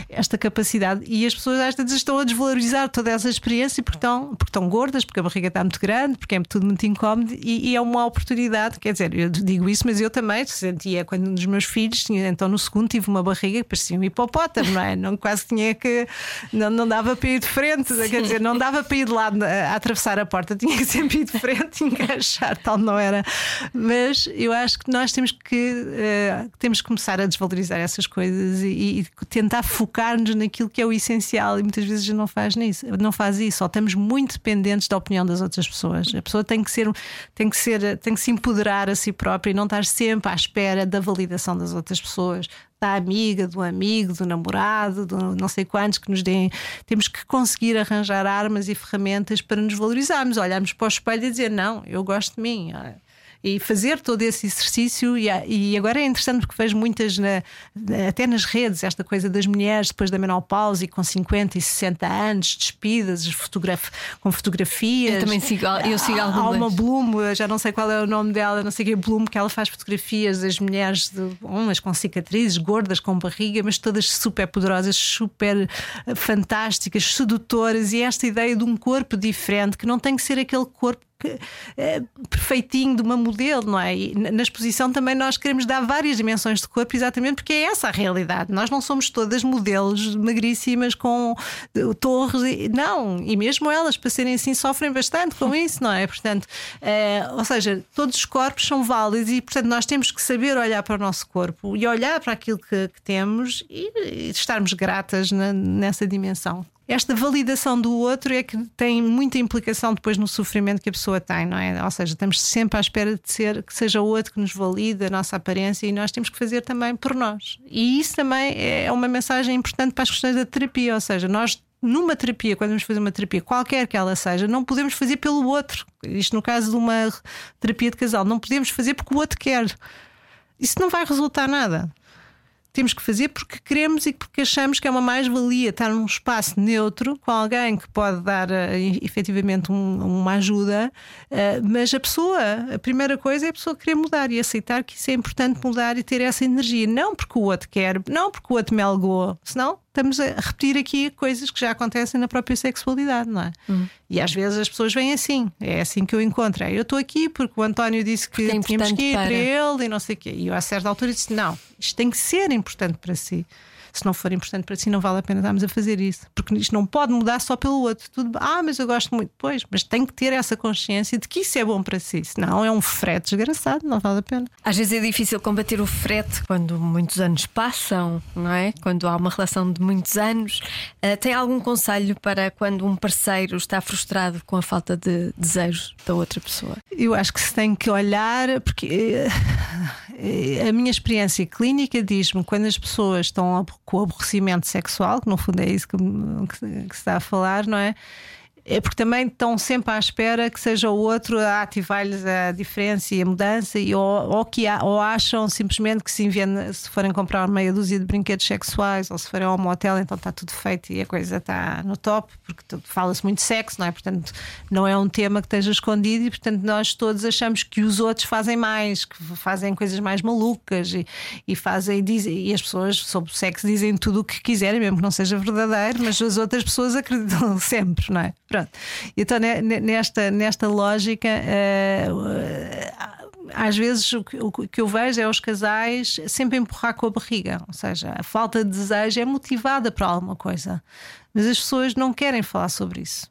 esta capacidade. E as pessoas às vezes estão a desvalorizar toda essa experiência porque estão, porque estão gordas, porque a barriga está muito grande, porque é tudo muito incómodo e, e é uma oportunidade, quer dizer, eu digo isso, mas eu também sentia quando um dos meus filhos, tinha, então no segundo, tive uma barriga que parecia um hipopótamo, não é? Não, quase tinha que. Não, não dava para ir de frente, quer dizer, não dava para ir de lado a, a atravessar a porta, tinha que sempre ir de frente e encaixar, tal não era. Mas eu acho que nós temos que, uh, temos que começar a desvalorizar essas coisas e, e tentar focar-nos naquilo que é o essencial e muitas vezes não faz nisso, não faz isso, ou estamos muito dependentes da opinião das outras pessoas. A pessoa tem que ser, tem que ser, tem que se empoderar a si própria e não estar sempre à espera da validação das outras pessoas, da amiga, do amigo, do namorado, do não sei quantos que nos deem. Temos que conseguir arranjar armas e ferramentas para nos valorizarmos, olharmos para o espelho e dizer: Não, eu gosto de mim e fazer todo esse exercício. E, e agora é interessante porque vejo muitas, na, até nas redes, esta coisa das mulheres depois da menopausa e com 50 e 60 anos, despidas, fotograf, com fotografias. Eu também sigo, eu sigo algumas. Há uma Bloom, já não sei qual é o nome dela, não sei que é Bloom, que ela faz fotografias das mulheres, de, umas com cicatrizes, gordas, com barriga, mas todas super poderosas, super eh, fantásticas, sedutoras. E esta ideia de um corpo diferente, que não tem que ser aquele corpo é, perfeitinho de uma modelo, não é? E na exposição também nós queremos dar várias dimensões de corpo, exatamente porque é essa a realidade. Nós não somos todas modelos magríssimas com torres, e, não, e mesmo elas, para serem assim, sofrem bastante com isso, não é? Portanto, é, ou seja, todos os corpos são válidos e, portanto, nós temos que saber olhar para o nosso corpo e olhar para aquilo que, que temos e, e estarmos gratas na, nessa dimensão esta validação do outro é que tem muita implicação depois no sofrimento que a pessoa tem, não é? Ou seja, estamos sempre à espera de ser que seja o outro que nos valide a nossa aparência e nós temos que fazer também por nós. E isso também é uma mensagem importante para as questões da terapia, ou seja, nós numa terapia, quando vamos fazer uma terapia, qualquer que ela seja, não podemos fazer pelo outro. Isto no caso de uma terapia de casal, não podemos fazer porque o outro quer. Isso não vai resultar nada temos que fazer porque queremos e porque achamos que é uma mais-valia estar num espaço neutro com alguém que pode dar uh, efetivamente um, uma ajuda, uh, mas a pessoa, a primeira coisa é a pessoa querer mudar e aceitar que isso é importante mudar e ter essa energia. Não porque o outro quer, não porque o outro me algou, senão estamos a repetir aqui coisas que já acontecem na própria sexualidade, não é? Hum. E às vezes as pessoas vêm assim, é assim que eu encontro. É, eu estou aqui porque o António disse que é tínhamos que ir para... para ele e não sei o quê. E eu, a certa altura, disse: não, isto tem que ser importante para si se não for importante para si, não vale a pena estarmos a fazer isso. Porque isto não pode mudar só pelo outro. Tudo, ah, mas eu gosto muito. Pois, mas tem que ter essa consciência de que isso é bom para si. Senão é um frete desgraçado, não vale a pena. Às vezes é difícil combater o frete quando muitos anos passam, não é? Quando há uma relação de muitos anos. Uh, tem algum conselho para quando um parceiro está frustrado com a falta de desejos da outra pessoa? Eu acho que se tem que olhar, porque eh, a minha experiência clínica diz-me quando as pessoas estão com aborrecimento sexual, que no fundo é isso que, que, que se está a falar, não é? É porque também estão sempre à espera que seja o outro a ativar-lhes a diferença e a mudança, e, ou, ou, que, ou acham simplesmente que se, se forem comprar meia dúzia de brinquedos sexuais ou se forem ao motel, então está tudo feito e a coisa está no top, porque fala-se muito sexo, não é? Portanto, não é um tema que esteja escondido e, portanto, nós todos achamos que os outros fazem mais, que fazem coisas mais malucas e, e fazem, dizem, e as pessoas sobre o sexo dizem tudo o que quiserem, mesmo que não seja verdadeiro, mas as outras pessoas acreditam sempre, não é? Pronto. Então, nesta, nesta lógica, uh, às vezes o que eu vejo é os casais sempre empurrar com a barriga, ou seja, a falta de desejo é motivada por alguma coisa, mas as pessoas não querem falar sobre isso.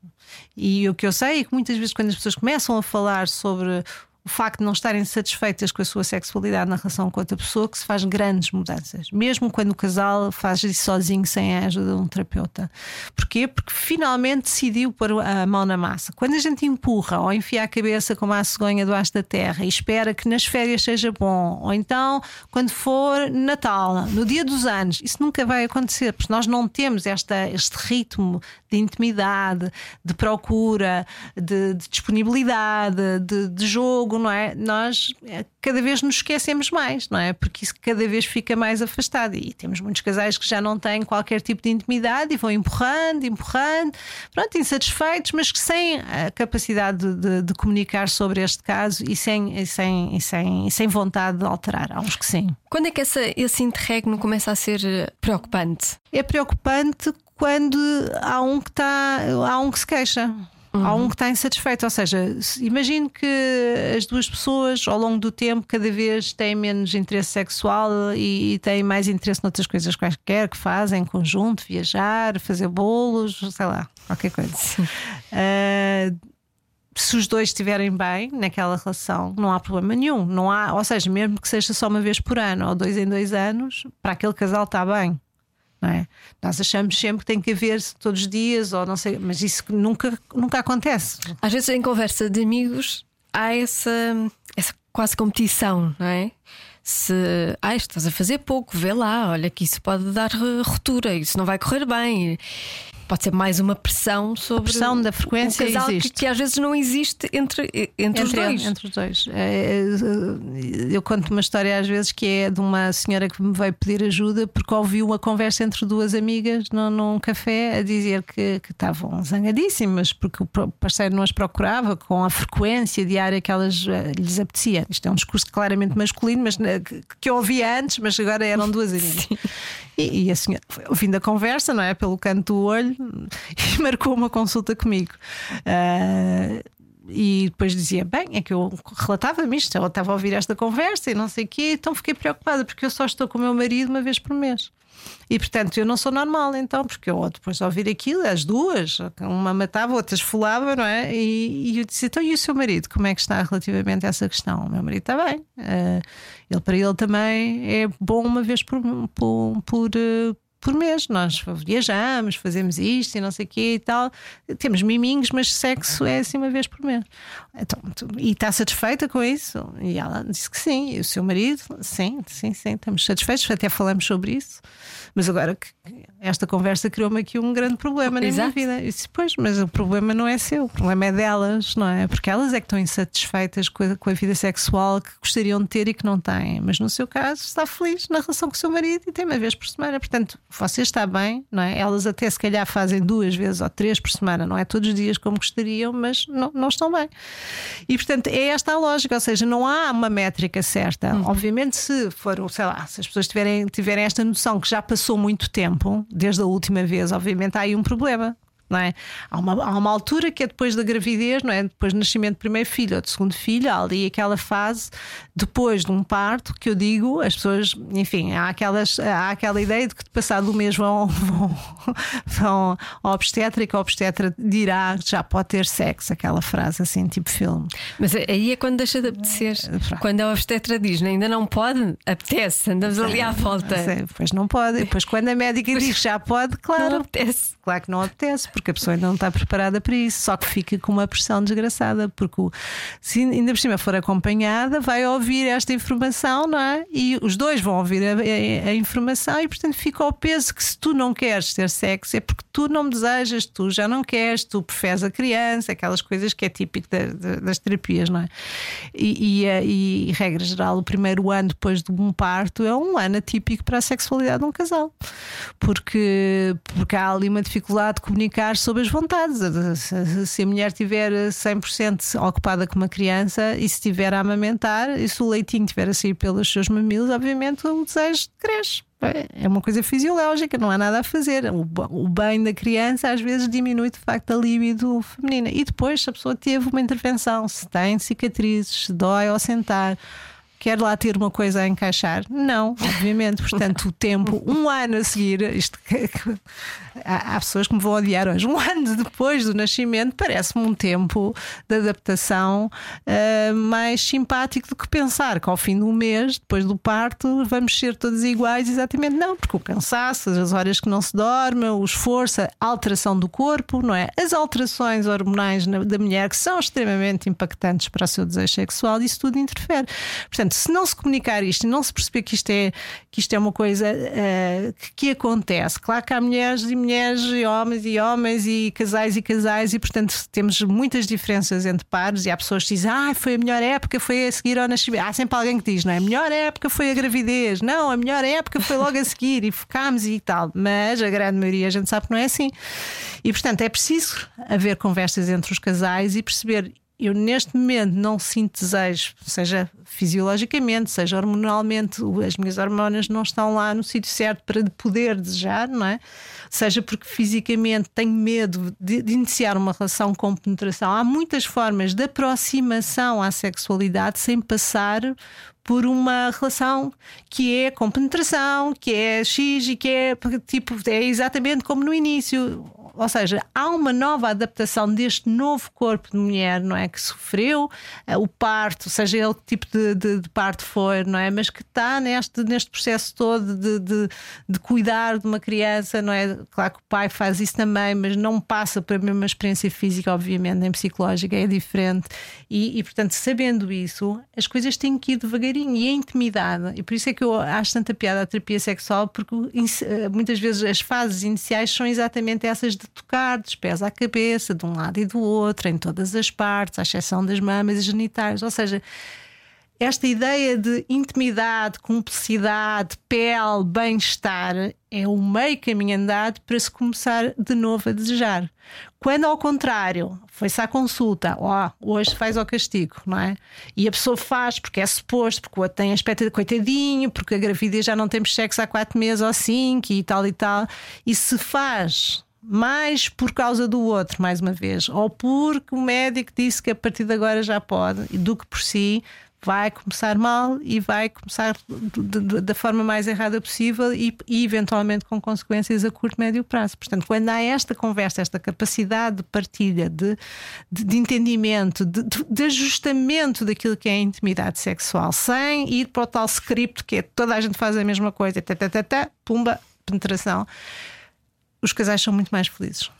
E o que eu sei é que muitas vezes, quando as pessoas começam a falar sobre o facto de não estarem satisfeitas com a sua sexualidade na relação com outra pessoa que se faz grandes mudanças, mesmo quando o casal faz isso sozinho sem a ajuda de um terapeuta. Porquê? Porque finalmente decidiu pôr a mão na massa. Quando a gente empurra ou enfia a cabeça como a cegonha debaixo da terra e espera que nas férias seja bom, ou então quando for Natal, no dia dos anos, isso nunca vai acontecer, porque nós não temos esta, este ritmo de intimidade, de procura, de, de disponibilidade, de, de jogo não é? Nós eh, cada vez nos esquecemos mais, não é? Porque isso cada vez fica mais afastado. E temos muitos casais que já não têm qualquer tipo de intimidade e vão empurrando, empurrando, pronto, insatisfeitos, mas que sem a capacidade de, de, de comunicar sobre este caso e sem, e sem, e sem, e sem vontade de alterar. Há uns que sim. Quando é que essa, esse interregno começa a ser eh, preocupante? É preocupante quando há um que está, há um que se queixa. Uhum. Há um que está insatisfeito, ou seja, imagino que as duas pessoas ao longo do tempo cada vez têm menos interesse sexual e, têm mais interesse noutras coisas quaisquer que fazem, em conjunto, viajar, fazer bolos, sei lá, qualquer coisa. Uh, se os dois estiverem bem naquela relação, não há problema nenhum. Não há, ou seja, mesmo que seja só uma vez por ano ou dois em dois anos, para aquele casal está bem. Não é? Nós achamos sempre que tem que haver todos os dias, ou não sei, mas isso nunca, nunca acontece. Às vezes, em conversa de amigos, há essa, essa quase competição, não é? Se ah, estás a fazer pouco, vê lá, olha que isso pode dar ruptura, isso não vai correr bem pode ser mais uma pressão sobre a pressão da frequência um casal existe. Que, que, às vezes não existe entre, entre, entre os dois. Entre os dois. É, é, eu conto uma história às vezes que é de uma senhora que me veio pedir ajuda porque ouviu uma conversa entre duas amigas num, num café a dizer que, que estavam zangadíssimas porque o parceiro não as procurava com a frequência diária que elas eh, lhes apetecia. Isto é um discurso claramente masculino, mas eh, que, que eu ouvia antes, mas agora eram duas amigas. E, e a senhora, ouvindo a conversa, não é? Pelo canto do olho, e marcou uma consulta comigo. Uh, e depois dizia: Bem, é que eu relatava-me isto, ela estava a ouvir esta conversa e não sei o quê, então fiquei preocupada porque eu só estou com o meu marido uma vez por mês. E portanto eu não sou normal, então, porque eu depois de ouvir aquilo, as duas, uma matava, outra esfolava, não é? E, e eu disse: Então, e o seu marido, como é que está relativamente a essa questão? O meu marido está bem. Uh, ele, para ele também é bom uma vez por, por, por por mês. Nós viajamos, fazemos isto e não sei o quê e tal. Temos miminhos, mas sexo é assim uma vez por mês. Então, e está satisfeita com isso? E ela disse que sim. E o seu marido? Sim, sim, sim. Estamos satisfeitos, até falamos sobre isso. Mas agora esta conversa criou-me aqui um grande problema na Exato. minha vida. Eu disse, pois, mas o problema não é seu, o problema é delas, não é? Porque elas é que estão insatisfeitas com a, com a vida sexual que gostariam de ter e que não têm. Mas no seu caso, está feliz na relação com o seu marido e tem uma vez por semana. Portanto, você está bem, não é? Elas até se calhar fazem duas vezes ou três por semana, não é todos os dias como gostariam, mas não, não estão bem. E portanto é esta a lógica, ou seja, não há uma métrica certa. Uhum. Obviamente, se for, sei lá, se as pessoas tiverem, tiverem esta noção que já passou muito tempo, desde a última vez, obviamente há aí um problema não é? Há uma, há uma altura que é depois da gravidez, não é? Depois do nascimento do primeiro filho ou do segundo filho, há ali aquela fase depois de um parto que eu digo, as pessoas, enfim, há, aquelas, há aquela ideia de que passado o mês vão, vão, vão ao obstetra e que a obstetra dirá que já pode ter sexo, aquela frase assim, tipo filme. Mas aí é quando deixa de apetecer. É, quando a obstetra diz ainda não pode, apetece, andamos ali à volta. Depois não pode. Depois quando a médica diz que já pode, claro. Não apetece. Claro que não apetece porque a pessoa ainda não está preparada para isso, só que fica com uma pressão desgraçada, porque se ainda por cima for acompanhada, vai ouvir esta informação, não é? E os dois vão ouvir a, a, a informação e, portanto, fica ao peso que se tu não queres ter sexo é porque tu não desejas, tu já não queres, tu preferes a criança, aquelas coisas que é típico da, da, das terapias, não é? E, e, e, regra geral, o primeiro ano depois de um parto é um ano atípico para a sexualidade de um casal, porque, porque há ali uma dificuldade de comunicar sobre as vontades. Se a mulher estiver 100% ocupada com uma criança e se estiver a amamentar e se o leitinho estiver a sair pelos seus mamilos, obviamente o desejo cresce. É uma coisa fisiológica, não há nada a fazer. O bem da criança às vezes diminui de facto a libido feminina. E depois, se a pessoa teve uma intervenção, se tem cicatrizes, se dói ao sentar Quer lá ter uma coisa a encaixar? Não, obviamente. Portanto, o tempo, um ano a seguir, isto, há, há pessoas que me vão odiar hoje, um ano depois do nascimento, parece-me um tempo de adaptação uh, mais simpático do que pensar que ao fim do mês, depois do parto, vamos ser todos iguais. Exatamente, não, porque o cansaço, as horas que não se dorme, o esforço, a alteração do corpo, não é? As alterações hormonais da mulher que são extremamente impactantes para o seu desejo sexual, isso tudo interfere. Portanto, Portanto, se não se comunicar isto e não se perceber que isto é, que isto é uma coisa uh, que, que, acontece, claro que há mulheres e mulheres, e homens e homens, e casais e casais, e portanto temos muitas diferenças entre pares. E há pessoas que dizem, ah, foi a melhor época, foi a seguir ao nascimento. Há sempre alguém que diz, não é? A melhor época foi a gravidez, não, a melhor época foi logo a seguir, e focámos e tal. Mas a grande maioria a gente sabe que não é assim. E portanto é preciso haver conversas entre os casais e perceber eu neste momento não sinto desejo, seja fisiologicamente, seja hormonalmente, as minhas hormonas não estão lá no sítio certo para poder desejar, não é? Seja porque fisicamente tenho medo de, de, iniciar uma relação com penetração. Há muitas formas de aproximação à sexualidade sem passar por uma relação que é com penetração, que é X e que é tipo, é exatamente como no início ou seja, há uma nova adaptação deste novo corpo de mulher, não é? Que sofreu uh, o parto, seja ele que tipo de, de, de, parto for, não é? Mas que está neste, neste processo todo de, de, de, cuidar de uma criança, não é? Claro que o pai faz isso também, mas não passa pela mesma experiência física, obviamente, nem psicológica, é diferente. E, e portanto, sabendo isso, as coisas têm que ir devagarinho e a intimidade. E por isso é que eu acho tanta piada a terapia sexual, porque eh, muitas vezes as fases iniciais são exatamente essas de de tocar dos pés à cabeça, de um lado e do outro, em todas as partes, à exceção das mamas e genitais. Ou seja, esta ideia de intimidade, cumplicidade, pele, bem-estar é o meio caminho andado para se começar de novo a desejar. Quando ao contrário, foi-se à consulta, ó, oh, hoje faz ao castigo, não é? E a pessoa faz porque é suposto, porque o outro tem aspecto de coitadinho, porque a gravidez já não temos sexo há quatro meses ou cinco e tal e tal, e se faz mais por causa do outro, mais uma vez, ou porque o médico disse que a partir de agora já pode, do que por si, vai começar mal e vai começar da forma mais errada possível e, e, eventualmente com consequências a curto, médio prazo. Portanto, quando há esta conversa, esta capacidade de partilha, de, de, de entendimento, de, de, ajustamento daquilo que é a intimidade sexual, sem ir para o tal script que é toda a gente faz a mesma coisa, tá, tá, pumba, penetração os casais são muito mais felizes.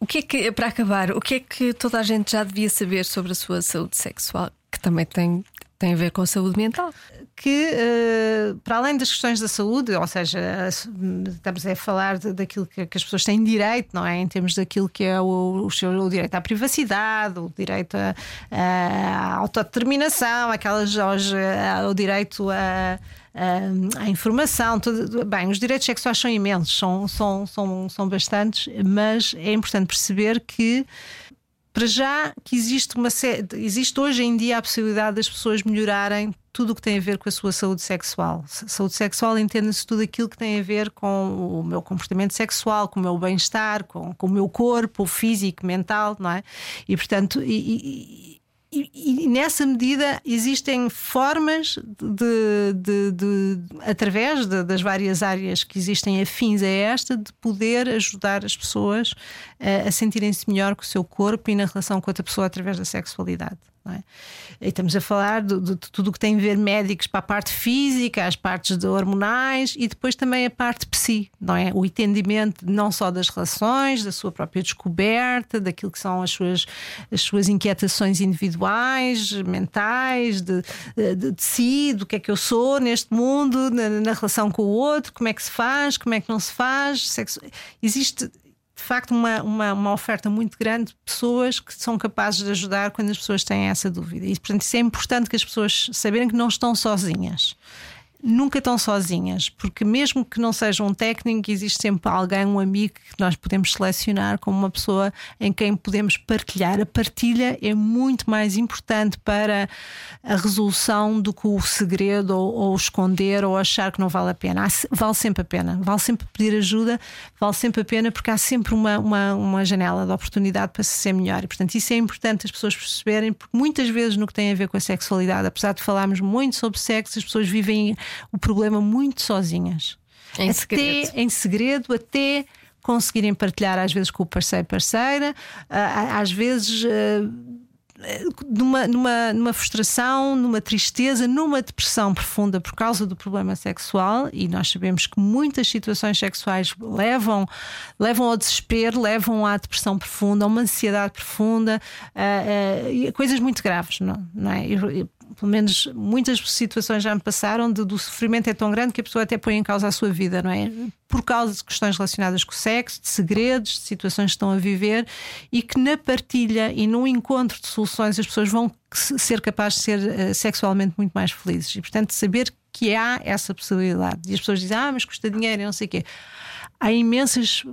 O que é que, para acabar, o que é que toda a gente já devia saber sobre a sua saúde sexual, que também tem, tem a ver com a saúde mental? Que, uh, para além das questões da saúde, ou seja, estamos a falar daquilo que, as pessoas têm direito, não é? Em termos daquilo que é o, o, seu, o direito à privacidade, o direito à autodeterminação, aquelas, o direito a à informação. Tudo, bem, os direitos sexuais são imensos, são, são, são, são bastantes, mas é importante perceber que para já que existe uma existe hoje em dia a possibilidade das pessoas melhorarem tudo o que tem a ver com a sua saúde sexual. Saúde sexual entende-se tudo aquilo que tem a ver com o meu comportamento sexual, com o meu bem-estar, com, com o meu corpo físico, mental, não é? E portanto, e, e, e, nessa medida existem formas de, de, de através de, das várias áreas que existem afins a esta, de poder ajudar as pessoas a, a sentirem-se melhor com o seu corpo e na relação com outra pessoa através da sexualidade. É? E estamos a falar de, de, de tudo o que tem a ver médicos para a parte física, as partes hormonais e depois também a parte psi, não é? O entendimento não só das relações, da sua própria descoberta, daquilo que são as suas, as suas inquietações individuais, mentais, de, de, de si, do que é que eu sou neste mundo, na, na relação com o outro, como é que se faz, como é que não se faz. Sexo... Existe de facto uma, uma, uma, oferta muito grande de pessoas que são capazes de ajudar quando as pessoas têm essa dúvida. E, portanto, isso é importante que as pessoas saberem que não estão sozinhas nunca estão sozinhas, porque mesmo que não seja um técnico, existe sempre alguém, um amigo que nós podemos selecionar como uma pessoa em quem podemos partilhar. A partilha é muito mais importante para a resolução do que o segredo ou, ou esconder ou achar que não vale a pena. Vale sempre a pena, vale sempre pedir ajuda, vale sempre a pena porque há sempre uma, uma, uma janela de oportunidade para se ser melhor. E portanto, isso é importante as pessoas perceberem, porque muitas vezes no que tem a ver com a sexualidade, apesar de falarmos muito sobre sexo, as pessoas vivem o problema muito sozinhas. Em até segredo. em segredo, até conseguirem partilhar, às vezes com o parceiro parceira, às vezes numa, numa, numa frustração, numa tristeza, numa depressão profunda por causa do problema sexual, e nós sabemos que muitas situações sexuais levam, levam ao desespero, levam à depressão profunda, a uma ansiedade profunda, uh, uh, coisas muito graves, não, não é? Pelo menos muitas situações já me passaram de, do sofrimento é tão grande que a pessoa até põe em causa a sua vida, não é? Por causa de questões relacionadas com o sexo, de segredos, de situações que estão a viver e que na partilha e no encontro de soluções as pessoas vão ser capazes de ser uh, sexualmente muito mais felizes. E portanto, saber que há essa possibilidade. E as pessoas dizem, ah, mas custa dinheiro e não sei o quê há imensas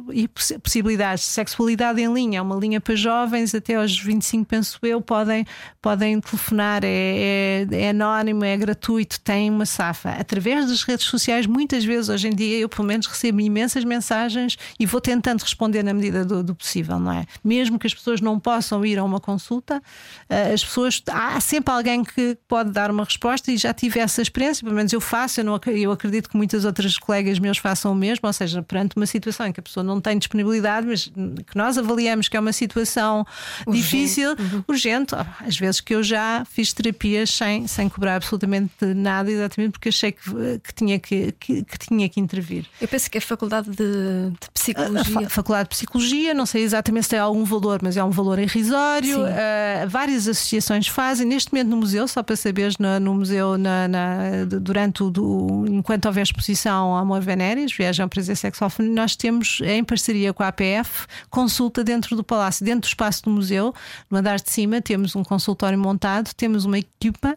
possibilidades. Sexualidade em linha, é uma linha para jovens, até aos 25, penso eu, podem, podem telefonar, é, é, é, anónimo, é gratuito, tem uma safa. Através das redes sociais, muitas vezes, hoje em dia, eu pelo menos recebo imensas mensagens e vou tentando responder na medida do, do possível, não é? Mesmo que as pessoas não possam ir a uma consulta, eh, as pessoas, há sempre alguém que pode dar uma resposta e já tive essa experiência, pelo menos eu faço, eu, não, eu acredito que muitas outras colegas meus façam o mesmo, ou seja, perante uma situação em que a pessoa não tem disponibilidade, mas que nós avaliamos que é uma situação urgente. difícil, uhum. urgente, às vezes que eu já fiz terapias sem, sem cobrar absolutamente nada, exatamente porque achei que, que, tinha, que, que, que tinha que intervir. Eu penso que é a faculdade de, de psicologia. A, a, faculdade de psicologia, não sei exatamente se tem algum valor, mas é um valor irrisório. Uh, várias associações fazem. Neste momento no museu, só para saberes, no, no museu, na, na, durante o do, enquanto houver exposição Amor Venéreas, viagem ao prazer sexual feminino nós temos, em parceria com a APF, consulta dentro do palácio, dentro do espaço do museu, no andar de cima, temos um consultório montado, temos uma equipa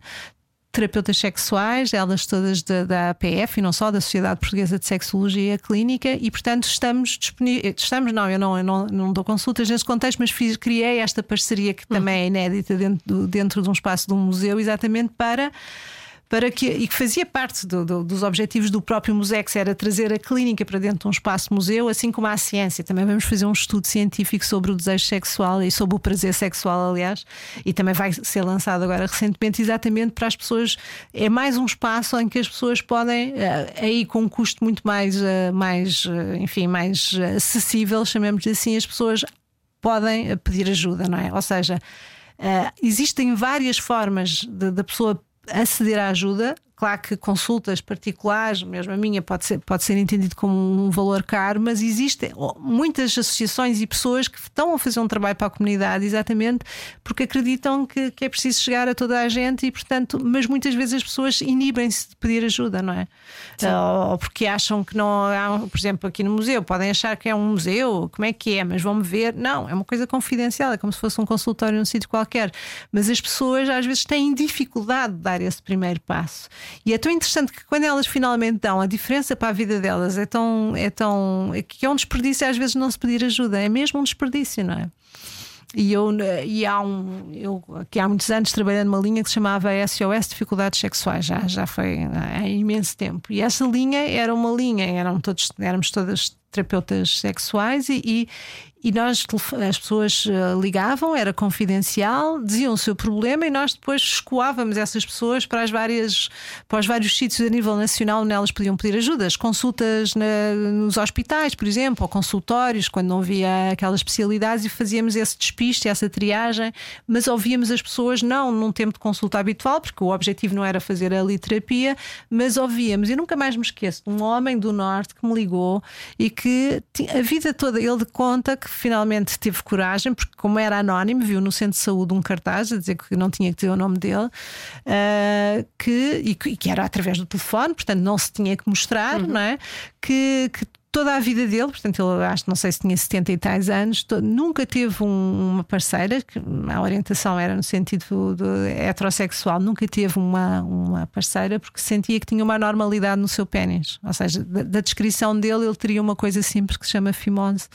terapeutas sexuais, elas todas da, da APF e não só da Sociedade Portuguesa de Sexologia Clínica, e portanto estamos disponíveis. Estamos, não, eu não, eu não, não dou consultas nesse contexto, mas fiz, criei esta parceria que também é inédita dentro, dentro de um espaço de um museu, exatamente para para que, e que fazia parte do, do, dos objetivos do próprio Musex, era trazer a clínica para dentro de um espaço museu, assim como a ciência. Também vamos fazer um estudo científico sobre o desejo sexual e sobre o prazer sexual, aliás, e também vai ser lançado agora recentemente, exatamente para as pessoas. É mais um espaço em que as pessoas podem, eh, aí com um custo muito mais, eh, mais eh, enfim, mais acessível, chamemos assim, as pessoas podem pedir ajuda, não é? Ou seja, existem várias formas da pessoa aceder à ajuda Claro que consultas particulares, mesmo a minha, pode ser, pode ser entendido como um valor caro, mas existem muitas associações e pessoas que estão a fazer um trabalho para a comunidade exatamente porque acreditam que, que é preciso chegar a toda a gente e, portanto, mas muitas vezes as pessoas inibem-se de pedir ajuda, não é? Ou, ou porque acham que não há, por exemplo, aqui no museu, podem achar que é um museu, como é que é, mas vão-me ver. Não, é uma coisa confidencial, é como se fosse um consultório num sítio qualquer. Mas as pessoas às vezes têm dificuldade de dar esse primeiro passo. E é tão interessante que quando elas finalmente dão a diferença para a vida delas é tão. É tão é que é um desperdício às vezes não se pedir ajuda. É mesmo um desperdício, não é? E, eu, e há um, eu que há muitos anos trabalhei numa linha que se chamava SOS Dificuldades Sexuais, já, já foi há imenso tempo. E essa linha era uma linha, eram todos, éramos todas terapeutas sexuais e, e, e nós, as pessoas eh, ligavam, era confidencial, diziam o seu problema e nós depois escoávamos essas pessoas para, as várias, para os vários sítios a nível nacional onde elas podiam pedir ajuda. As consultas na, nos hospitais, por exemplo, ou consultórios, quando não havia aquelas especialidades, e fazíamos esse despiste, essa triagem, mas ouvíamos as pessoas não num tempo de consulta habitual, porque o objetivo não era fazer a literapia, mas ouvíamos. E nunca mais me esqueço de um homem do Norte que me ligou e que a vida toda ele conta que finalmente teve coragem, porque, como era anónimo, viu no centro de saúde um cartaz a dizer que não tinha que ter o nome dele, uh, que, e, que era através do telefone, portanto não se tinha que mostrar, uhum. não é? Que, que toda a vida dele, portanto, ele acho, não sei se tinha 70 e tais anos, nunca teve um, uma parceira, que a orientação era no sentido heterossexual, nunca teve uma, uma parceira porque sentia que tinha uma normalidade no seu pênis. Ou seja, da, da, descrição dele, ele teria uma coisa simples que se chama fimose.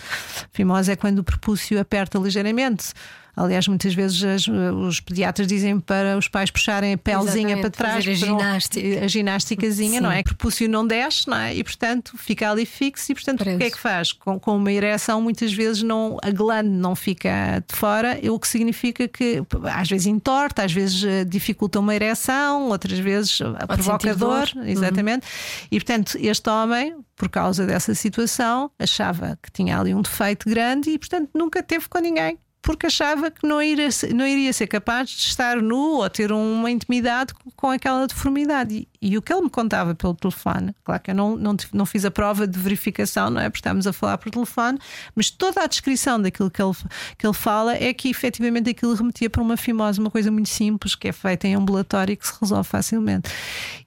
Fimose é quando o prepúcio aperta ligeiramente. Aliás, muitas vezes as, os pediatras dizem para os pais puxarem a pelezinha para trás. a ginástica. A ginástica,zinha não é? O prepúcio não desce, não é? E portanto fica ali fixo e portanto o que é que faz? Com, com uma ereção, muitas vezes não, a glande não fica de fora, o que significa que às vezes entorta, às vezes eh, dificulta uma ereção, outras vezes eh, Pode provoca dor. Uhum. Exatamente. Uhum. E portanto, este homem, por causa dessa situação, achava que tinha ali um defeito grande e portanto nunca teve com ninguém porque achava que não iria, não iria ser capaz de estar nu ou ter uma intimidade com aquela deformidade. E, o que ele me contava pelo telefone, claro que eu não, não, não fiz a prova de verificação, não é? Porque estamos a falar por telefone, mas toda a descrição daquilo que ele, que ele fala é que efetivamente aquilo remetia para uma fimose, uma coisa muito simples, que é feita em ambulatório e que se resolve facilmente.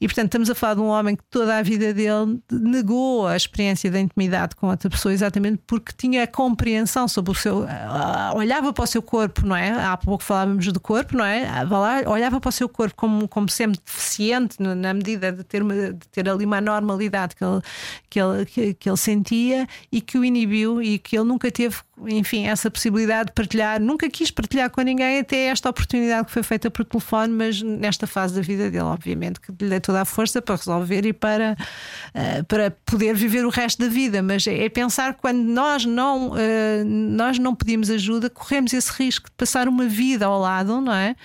E portanto, estamos a falar de um homem que toda a vida dele negou a experiência da intimidade com outra pessoa, exatamente porque tinha a compreensão sobre o seu. olhava olhava para o seu corpo, não é? Há pouco falávamos do corpo, não é? Olhava para o seu corpo como, como sempre deficiente, na medida de ter, de ter ali uma normalidade que ele, que, ele, que, que ele sentia e que o inibiu e que ele nunca teve enfim, essa possibilidade de partilhar, nunca quis partilhar com ninguém até esta oportunidade que foi feita por telefone, mas nesta fase da vida dele, obviamente, que lhe dei toda a força para resolver e para, uh, para poder viver o resto da vida. Mas é, é pensar que quando nós não, uh, nós não pedimos ajuda, corremos esse risco de passar uma vida ao lado, não é?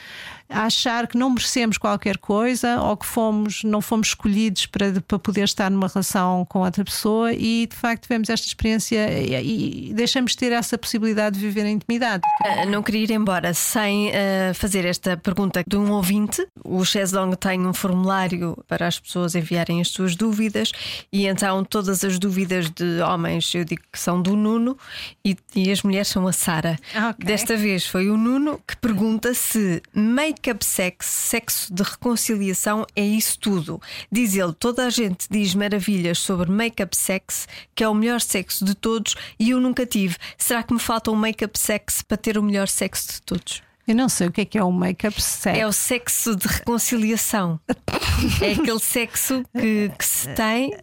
A achar que não merecemos qualquer coisa ou que fomos, não fomos escolhidos para, para poder estar numa relação com outra pessoa e de facto tivemos esta experiência e, e deixamos de ter essa possibilidade de viver em intimidade. Uh, não queria ir embora sem uh, fazer esta pergunta de um ouvinte. O Cheslong tem um formulário para as pessoas enviarem as suas dúvidas e então todas as dúvidas de homens eu digo que são do Nuno e, e as mulheres são a Sara. Okay. Desta vez foi o Nuno que pergunta se make make-up sex, sexo de reconciliação, é isso tudo. Diz ele: toda a gente diz maravilhas sobre make-up sex, que é o melhor sexo de todos, e eu nunca tive. Será que me falta um make-up sex para ter o melhor sexo de todos? Eu não sei o que é que é o make-up sex. É o sexo de reconciliação. é aquele sexo que, que se tem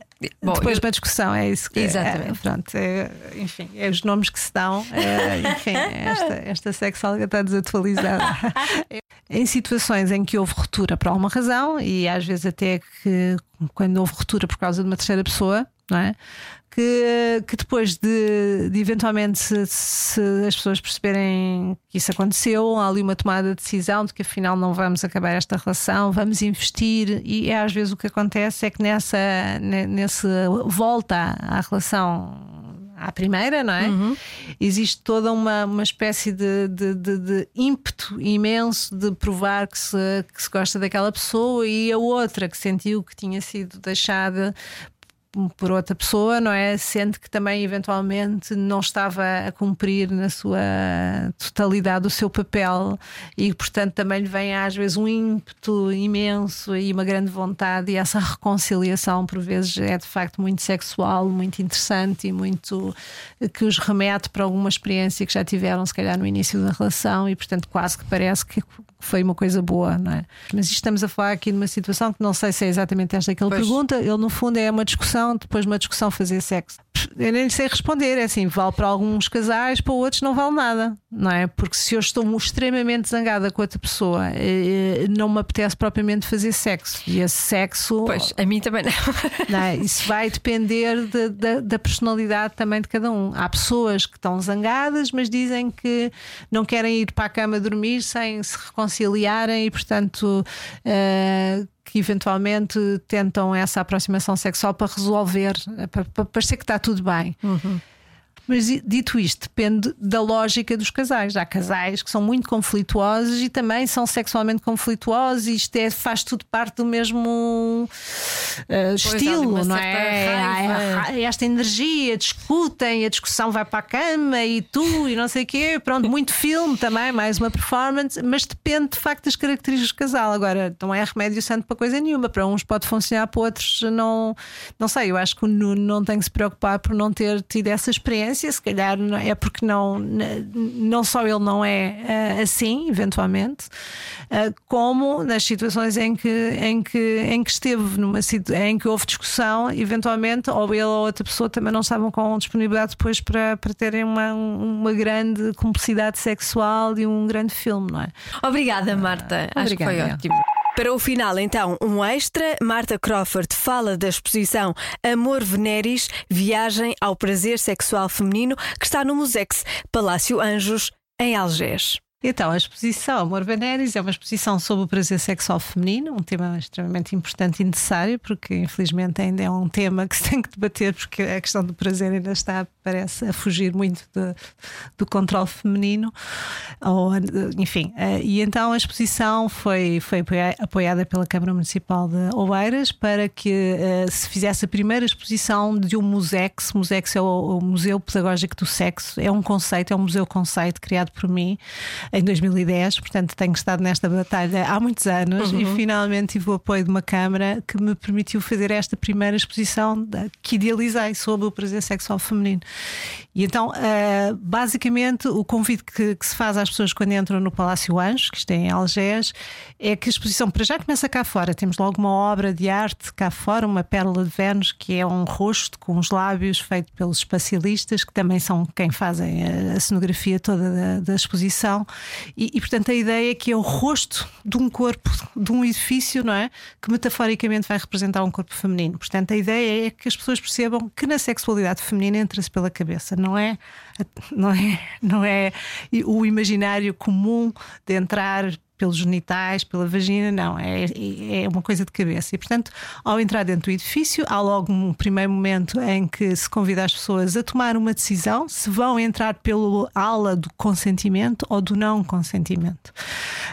Bom, Depois eu... uma discussão, é isso que Exatamente. É, pronto, é, enfim, é os nomes que se dão. É, enfim, esta, esta sexóloga está desatualizada. em situações em que houve ruptura por alguma razão, e às vezes até que quando houve ruptura por causa de uma terceira pessoa, não é? Que, que depois de, de eventualmente se, se, as pessoas perceberem que isso aconteceu, há ali uma tomada de decisão de que afinal não vamos acabar esta relação, vamos investir, e é, às vezes o que acontece é que nessa, nessa volta à relação à primeira, não é? Uhum. Existe toda uma, uma espécie de, de, de, de, ímpeto imenso de provar que se, que se gosta daquela pessoa e a outra que sentiu que tinha sido deixada por outra pessoa, não é? Sente que também eventualmente não estava a cumprir na sua totalidade o seu papel e, portanto, também lhe vem às vezes um ímpeto imenso e uma grande vontade, e essa reconciliação, por vezes, é de facto muito sexual, muito interessante e muito que os remete para alguma experiência que já tiveram, se calhar, no início da relação, e, portanto, quase que parece que foi uma coisa boa, não é? Mas estamos a falar aqui de uma situação que não sei se é exatamente esta que ele pois. pergunta, ele no fundo é uma discussão, depois uma discussão fazer sexo. Eu nem sei responder, é assim, vale para alguns casais, para outros não vale nada, não é? Porque se eu estou extremamente zangada com outra pessoa, eh, não me apetece propriamente fazer sexo. E esse sexo. Pois, a mim também não. não é? Isso vai depender de, de, da personalidade também de cada um. Há pessoas que estão zangadas, mas dizem que não querem ir para a cama dormir sem se reconciliarem e, portanto. Uh, que eventualmente tentam essa aproximação sexual para resolver, para, para parecer que está tudo bem. Uhum. Mas dito isto, depende da lógica dos casais. Há casais que são muito conflituosos e também são sexualmente conflituosos, e isto é, faz tudo parte do mesmo uh, estilo, não é? Esta energia, discutem, a discussão vai para a cama e tu e não sei o quê. Pronto, muito filme também, mais uma performance, mas depende de facto das características do casal. Agora, não é remédio santo para coisa nenhuma. Para uns pode funcionar, para outros não. Não sei, eu acho que o Nuno não tem que se preocupar por não ter tido essa experiência se calhar é porque não, não só ele não é uh, assim, eventualmente, uh, como nas situações em que, em que, em que esteve, numa, em que houve discussão, eventualmente, ou ele ou outra pessoa também não estavam com disponibilidade depois para, para terem uma, uma grande cumplicidade sexual e um grande filme, não é? Obrigada, Marta. Acho que foi ótimo. Para o final, então, um extra. Marta Crawford fala da exposição Amor Veneris Viagem ao Prazer Sexual Feminino, que está no Musex Palácio Anjos, em Algés. Então, a exposição Amor Veneris é uma exposição sobre o prazer sexual feminino, um tema extremamente importante e necessário, porque infelizmente ainda é um tema que se tem que debater, porque a questão do prazer ainda está, parece, a fugir muito de, do controle feminino. Ou, enfim, eh, e então a exposição foi, foi apoiada pela Câmara Municipal de Oeiras para que eh, se fizesse a primeira exposição de um Musex. Musex é o, Museu Pedagógico do Sexo, é um conceito, é um museu conceito criado por mim em 2010, portanto tenho estado nesta batalha há muitos anos uhum. e finalmente tive o apoio de uma Câmara que me permitiu fazer esta primeira exposição que idealizei sobre o prazer sexual feminino. E então, uh, basicamente, o convite que, se faz às pessoas quando entram no Palácio Anjos, que está em Algés, é que a exposição para já começa cá fora. Temos logo uma obra de arte cá fora, uma pérola de Vênus, que é um rosto com os lábios feito pelos espacialistas, que também são quem fazem a, a cenografia toda da, da exposição. E, e, portanto, a ideia é que é o rosto de um corpo, de um edifício, não é? Que metaforicamente vai representar um corpo feminino. Portanto, a ideia é que as pessoas percebam que na sexualidade feminina entra-se pela cabeça, não é, não é, não é o imaginário comum de entrar pelos genitais, pela vagina, não, é, é uma coisa de cabeça. E, portanto, ao entrar dentro do edifício, há logo um primeiro momento em que se convida as pessoas a tomar uma decisão se vão entrar pelo ala do consentimento ou do não consentimento.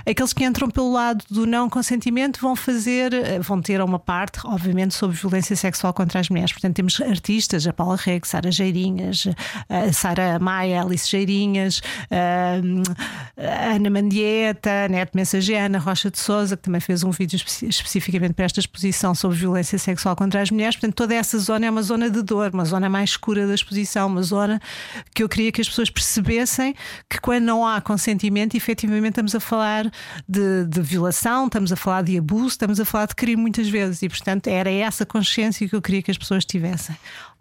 Aqueles que entram pelo lado do não consentimento vão fazer, vão ter uma parte, obviamente, sobre violência sexual contra as mulheres. Portanto, temos artistas, a Paula Reg, Sara Geirinhas, a Sara Maia, Alice Geirinhas, a Ana Mandieta, Neto Mensageira, Ana Rocha de Souza, que também fez um vídeo espe especificamente para esta exposição sobre violência sexual contra as mulheres. Portanto, toda essa zona é uma zona de dor, uma zona mais escura da exposição, uma zona que eu queria que as pessoas percebessem que quando não há consentimento, efetivamente estamos a falar de, de violação, estamos a falar de abuso, estamos a falar de crime muitas vezes. E, portanto, era essa consciência que eu queria que as pessoas tivessem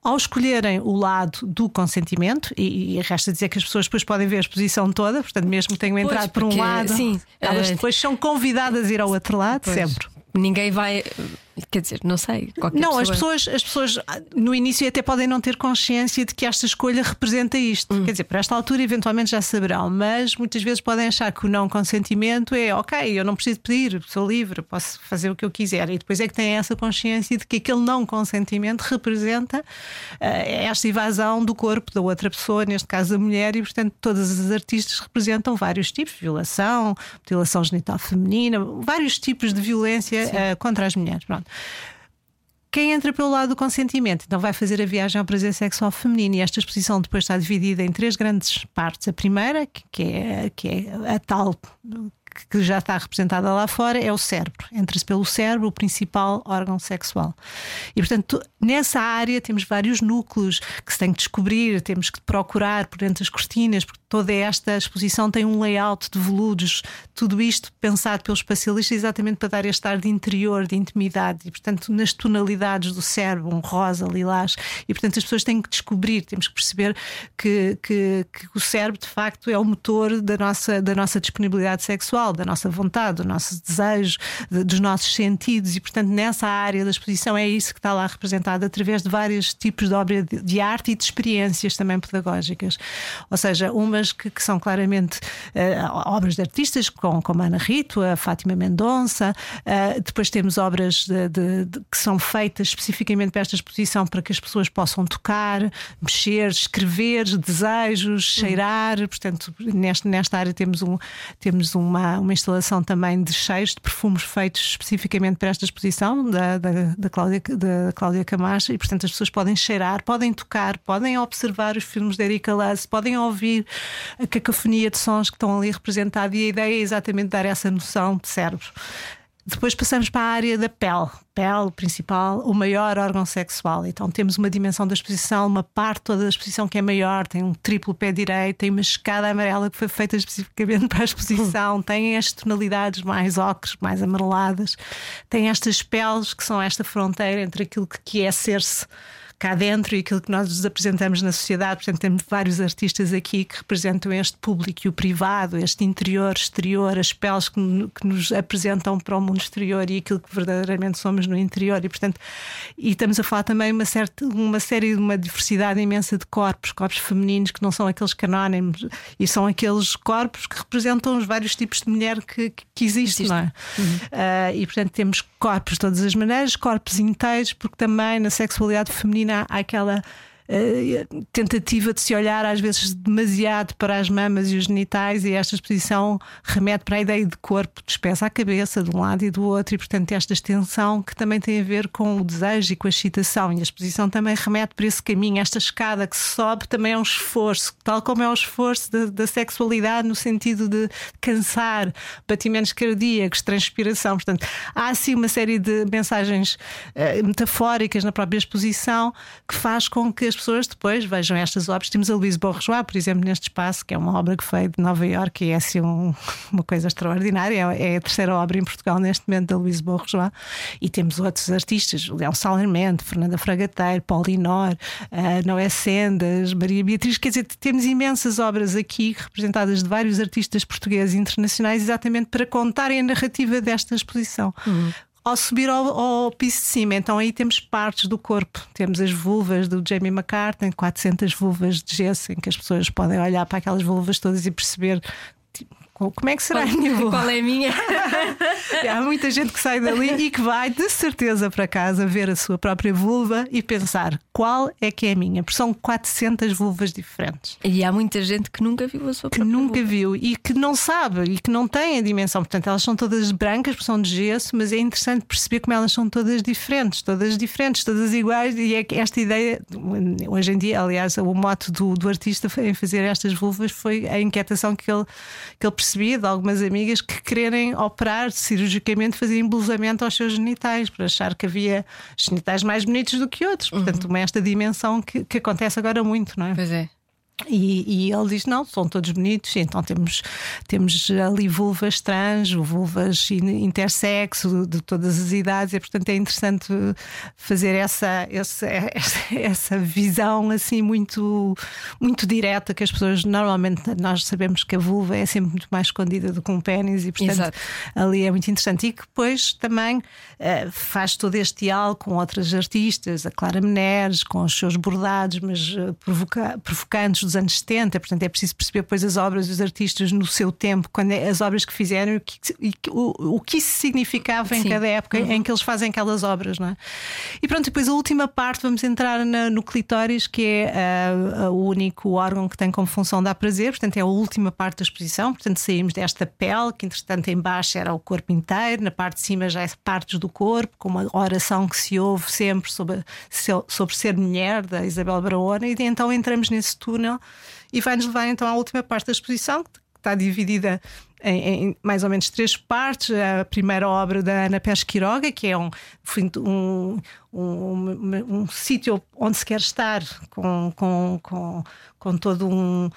ao escolherem o lado do consentimento, e, e, resta dizer que as pessoas depois podem ver a exposição toda, portanto, mesmo que tenham entrado pois, por um lado, sim, elas uh, depois são convidadas a ir ao outro lado, pois, sempre. Ninguém vai Quer dizer, não sei. Não, pessoa... as pessoas, as pessoas no início até podem não ter consciência de que esta escolha representa isto. Hum. Quer dizer, para esta altura, eventualmente já saberão, mas muitas vezes podem achar que o não consentimento é ok, eu não preciso pedir, sou livre, posso fazer o que eu quiser. E depois é que têm essa consciência de que aquele não consentimento representa uh, esta evasão do corpo da outra pessoa, neste caso a mulher, e portanto todas as artistas representam vários tipos: violação, mutilação genital feminina, vários tipos de violência uh, contra as mulheres. Pronto. Quem entra pelo lado do consentimento, então vai fazer a viagem ao prazer sexual feminino e esta exposição depois está dividida em três grandes partes. A primeira, que é, que é a tal que já está representada lá fora é o cérebro. Entra-se pelo cérebro, o principal órgão sexual. E, portanto, nessa área temos vários núcleos que se tem que descobrir, temos que procurar por dentro das cortinas, porque toda esta exposição tem um layout de veludos, tudo isto pensado pelos especialistas exatamente para dar este ar de interior, de intimidade, e, portanto, nas tonalidades do cérebro, um rosa, lilás. E, portanto, as pessoas têm que descobrir, temos que perceber que, que, que o cérebro, de facto, é o motor da nossa, da nossa disponibilidade sexual da nossa vontade, do nosso desejo, de, dos nossos sentidos, e portanto nessa área da exposição é isso que está lá representado através de vários tipos de obra de, de arte e de experiências também pedagógicas. Ou seja, umas que, que são claramente uh, obras de artistas, com, como Ana Rito, a Fátima Mendonça, uh, depois temos obras de, de, que são feitas especificamente para esta exposição para que as pessoas possam tocar, mexer, escrever desejos, cheirar. Portanto, nesta, nesta área temos, um, temos uma, uma instalação também de cheiros, de perfumes feitos especificamente para esta exposição da, da, da, Cláudia, da Cláudia Camacha, e portanto as pessoas podem cheirar, podem tocar, podem observar os filmes de Erika Lass, podem ouvir a cacofonia de sons que estão ali representados, e a ideia é exatamente dar essa noção de cérebro. Depois passamos para a área da pele. Pele principal, o maior órgão sexual. Então temos uma dimensão da exposição, uma parte toda da exposição que é maior, tem um triplo pé direito, tem uma escada amarela que foi feita especificamente para a exposição, tem as tonalidades mais ocres, mais amareladas, tem estas peles que são esta fronteira entre aquilo que é ser-se cá dentro e aquilo que nós nos apresentamos na sociedade. Portanto, temos vários artistas aqui que representam este público e o privado, este interior, exterior, as peles que, que nos apresentam para o mundo exterior e aquilo que verdadeiramente somos no interior. E, portanto, e estamos a falar também uma, certa, uma série de uma diversidade imensa de corpos, corpos femininos que não são aqueles canónimos e são aqueles corpos que representam os vários tipos de mulher que, que, existem. Existe. É? Uhum. Uh, e, portanto, temos corpos de todas as maneiras, corpos inteiros, porque também na sexualidade feminina há aquela uh, tentativa de se olhar às vezes demasiado para as mamas e os genitais, e esta exposição remete para a ideia de corpo, pés à cabeça, de um lado e do outro, e portanto esta extensão que também tem a ver com o desejo e com a excitação, e a exposição também remete para esse caminho, esta escada que se sobe também é um esforço, tal como é o esforço da, da sexualidade no sentido de cansar, batimentos cardíacos, transpiração. Portanto, há assim uma série de mensagens uh, metafóricas na própria exposição que faz com que as pessoas depois vejam estas obras. Temos a Louise Bourgeois, por exemplo, neste espaço, que é uma obra que foi de Nova Iorque e é assim um, uma coisa extraordinária. É a terceira obra em Portugal neste momento da Louise Bourgeois. E temos outros artistas, Leão Salermente, Fernanda Fragateiro, Paulinor, uh, Noé Sendas, Maria Beatriz. Quer dizer, temos imensas obras aqui representadas de vários artistas portugueses e internacionais exatamente para contarem a narrativa desta exposição. Uhum ao subir ao, ao, piso de cima. Então aí temos partes do corpo. Temos as vulvas do Jamie McCartney, 400 vulvas de gesso, em que as pessoas podem olhar para aquelas vulvas todas e perceber como é que será qual, a minha vulva? Qual é a minha? Há muita gente que sai dali e que vai de certeza para casa ver a sua própria vulva e pensar qual é que é a minha, porque são 400 vulvas diferentes. E há muita gente que nunca viu a sua que própria nunca vulva. viu e que não sabe e que não tem a dimensão. Portanto, elas são todas brancas, porque são de gesso, mas é interessante perceber como elas são todas diferentes, todas diferentes, todas iguais. E é que esta ideia, hoje em dia, aliás, o moto do, do artista em fazer estas vulvas foi a inquietação que ele, que ele percebia de algumas amigas que quererem operar cirurgicamente, fazer embelezamento aos seus genitais, para achar que havia genitais mais bonitos do que outros. Portanto, uhum. esta dimensão que, que acontece agora muito, não é? Pois é. E, e, ele diz: não, são todos bonitos, então temos, temos ali vulvas trans, vulvas intersexo, de todas as idades, e portanto é interessante fazer essa, essa, essa visão assim muito, muito direta que as pessoas normalmente nós sabemos que a vulva é sempre muito mais escondida do que um pênis, e portanto Exato. ali é muito interessante. E que depois também uh, faz todo este diálogo com outras artistas, a Clara Meneres, com os seus bordados, mas uh, provoca, provocantes dos anos 70, portanto é preciso perceber depois as obras dos artistas no seu tempo, quando é, as obras que fizeram e o, o que isso significava em Sim. cada época uhum. em que eles fazem aquelas obras, não é? E pronto, depois a última parte vamos entrar na, no clitóris, que é uh, o único órgão que tem como função dar prazer, portanto é a última parte da exposição, portanto saímos desta pele, que entretanto em baixo era o corpo inteiro, na parte de cima já é partes do corpo, com uma oração que se ouve sempre sobre, sobre ser mulher, da Isabel Braona, e então entramos nesse túnel e vai-nos levar então à última parte da exposição, que está dividida em, em, mais ou menos três partes. A primeira obra da Ana Pérez Quiroga, que é um, um, um, um, um sítio onde se quer estar com, com, com, com todo um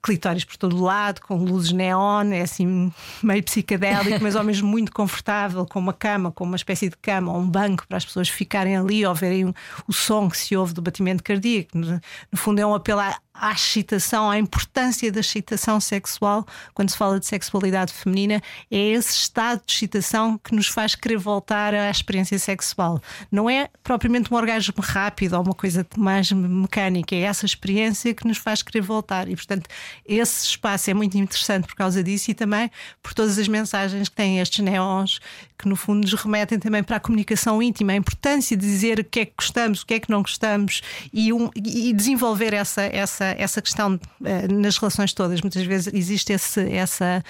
clitóris por todo lado, com luzes neon, é assim meio psicadélico, mas ao mesmo muito confortável, com uma cama, com uma espécie de cama ou um banco para as pessoas ficarem ali ou verem o som que se ouve do batimento cardíaco. No, fundo, é um apelo à, à excitação, à importância da excitação sexual quando se fala de sexualidade feminina. É esse estado de excitação que nos faz querer voltar à experiência sexual. Não é propriamente um orgasmo rápido ou uma coisa mais mecânica, é essa experiência que nos faz querer voltar. E, portanto, esse espaço é muito interessante por causa disso e também por todas as mensagens que têm estes neons, que no fundo nos remetem também para a comunicação íntima, a importância de dizer o que é que gostamos, o que é que não gostamos e, um, e desenvolver essa, essa, essa questão uh, nas relações todas. Muitas vezes existe esse, essa,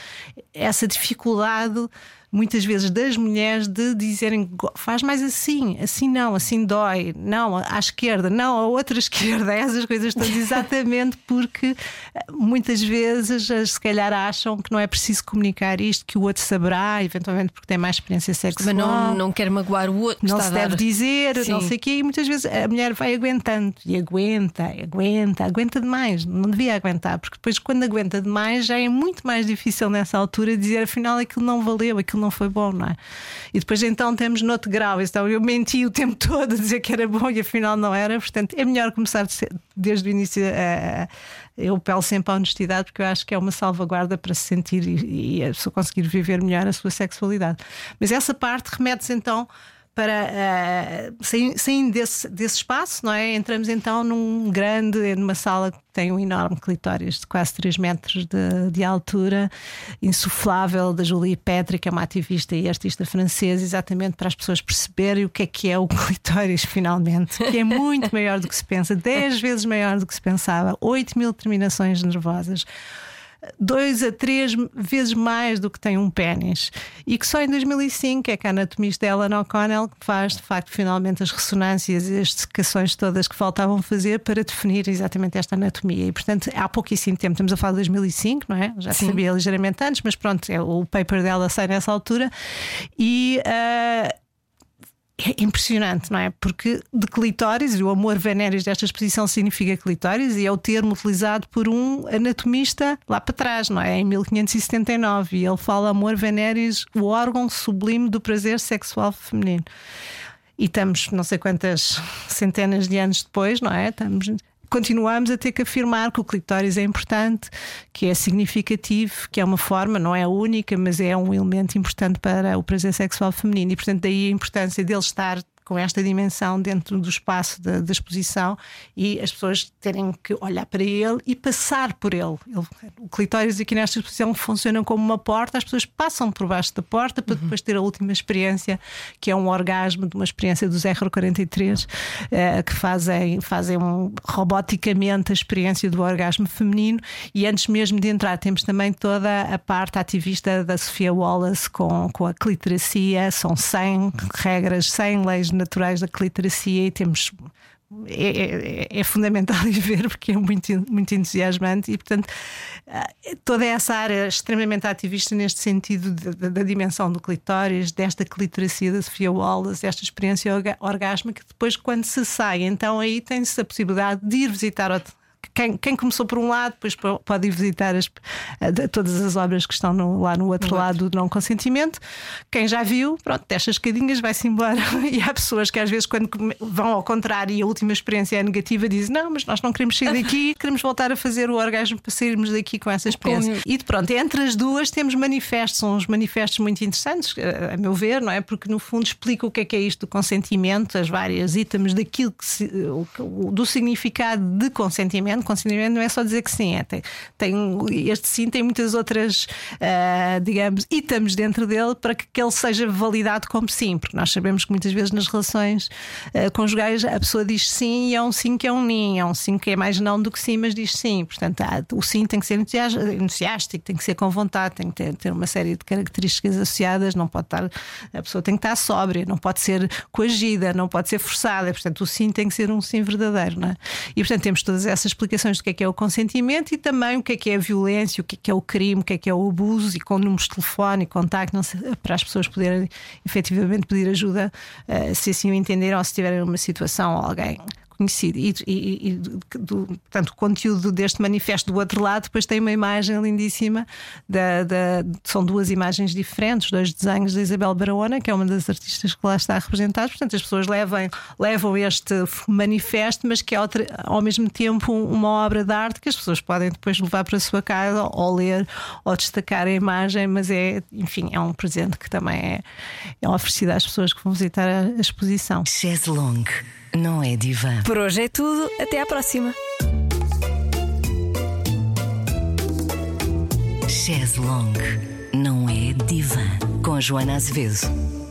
essa dificuldade muitas vezes das mulheres de dizerem faz mais assim, assim não, assim dói, não, à esquerda, não, à outra esquerda, essas coisas todas, exatamente porque eh, muitas vezes se calhar acham que não é preciso comunicar isto, que o outro saberá, eventualmente porque tem mais experiência sexual. Mas não, não quer magoar o outro. Não se deve dizer, Sim. não sei o quê, e muitas vezes a mulher vai aguentando e aguenta, aguenta, aguenta demais, não devia aguentar, porque depois quando aguenta demais já é muito mais difícil nessa altura dizer afinal aquilo não valeu, aquilo não foi bom, não é? E depois então temos outro grau, então eu menti o tempo todo a dizer que era bom e afinal não era, portanto é melhor começar desde o início a. Eu pelo sempre a honestidade porque eu acho que é uma salvaguarda para se sentir e, e a pessoa conseguir viver melhor a sua sexualidade. Mas essa parte remete-se então para uh, saindo desse, desse espaço, não é? Entramos então num grande, numa sala que tem um enorme clitóris de quase 3 metros de, de altura, insuflável, da Julie Petri, que é uma ativista e artista francesa, exatamente para as pessoas perceberem o que é que é o clitóris, finalmente, que é muito maior do que se pensa, 10 vezes maior do que se pensava, 8 mil terminações nervosas dois a três vezes mais do que tem um pênis. E que só em 2005 é que a anatomista Ellen O'Connell faz, de facto, finalmente as ressonâncias e as dissecações todas que faltavam fazer para definir exatamente esta anatomia. E, portanto, há pouquíssimo tempo, estamos a falar de 2005, não é? Já Sim. sabia ligeiramente antes, mas pronto, é, o paper dela sai nessa altura. E. Uh, é impressionante, não é? Porque de clitóris, o amor venéreos desta exposição significa clitóris e é o termo utilizado por um anatomista lá para trás, não é? Em 1579. E ele fala amor venéreos, o órgão sublime do prazer sexual feminino. E estamos não sei quantas centenas de anos depois, não é? Estamos continuamos a ter que afirmar que o clitóris é importante, que é significativo, que é uma forma, não é a única, mas é um elemento importante para o prazer sexual feminino. E, portanto, daí a importância dele estar com esta dimensão dentro do espaço da, da, exposição e as pessoas terem que olhar para ele e passar por ele. ele. O clitóris aqui nesta exposição funciona como uma porta, as pessoas passam por baixo da porta para uhum. depois ter a última experiência, que é um orgasmo de uma experiência dos R43, eh, que fazem, fazem um, roboticamente a experiência do orgasmo feminino. E antes mesmo de entrar, temos também toda a parte ativista da Sofia Wallace com, com a cliteracia, são 100 regras, 100 leis naturais da cliteracia e temos é, é, é, fundamental ir ver porque é muito, muito entusiasmante e, portanto, eh, toda essa área extremamente ativista neste sentido da, dimensão do clitóris, desta cliteracia da Sofia Wallace, desta experiência orgásmica, que depois, quando se sai, então aí tem-se a possibilidade de ir visitar quem, quem começou por um lado, depois pode ir visitar as, todas as obras que estão no, lá no outro lado do não consentimento. Quem já viu, pronto, desce as escadinhas, vai-se embora. E há pessoas que às vezes, quando vão ao contrário e a última experiência é negativa, dizem: Não, mas nós não queremos sair daqui, queremos voltar a fazer o orgasmo para sairmos daqui com essa experiência. Como... E pronto, entre as duas temos manifestos, são uns manifestos muito interessantes, a meu ver, não é? Porque no fundo explica o que é que é isto do consentimento, as várias itens daquilo que se, do significado de consentimento consentimento. Consentimento não é só dizer que sim, é, tem, tem, este sim tem muitas outras, uh, digamos, itens dentro dele para que, que ele seja validado como sim, porque nós sabemos que muitas vezes nas relações uh, conjugais a pessoa diz sim e é um sim que é um nim, é um sim que é mais não do que sim, mas diz sim. Portanto, ah, o sim tem que ser entusiástico, tem que ser com vontade, tem que ter, ter uma série de características associadas, não pode estar, a pessoa tem que estar sóbria, não pode ser coagida, não pode ser forçada. Portanto, o sim tem que ser um sim verdadeiro. Não é? E portanto, temos todas essas explicações do que é que é o consentimento e também o que é que é a violência, o que é que é o crime, o que é que é o abuso e com números de telefone e contacto para as pessoas poderem efetivamente pedir ajuda uh, se assim o entenderam ou se tiverem uma situação ou alguém conhecido. E, e, e do, portanto, o conteúdo deste manifesto do outro lado depois tem uma imagem lindíssima. Da, da, são duas imagens diferentes, dois desenhos da Isabel Barahona, que é uma das artistas que lá está representada. Portanto, as pessoas levam, levam este manifesto, mas que é outra, ao mesmo tempo uma obra de arte que as pessoas podem depois levar para a sua casa ou ler ou destacar a imagem, mas é, enfim, é um presente que também é, é oferecido às pessoas que vão visitar a, exposição. Não é divã. Por hoje é tudo. Até à próxima. Chaise Longue não é divã. Com Joana Azevedo.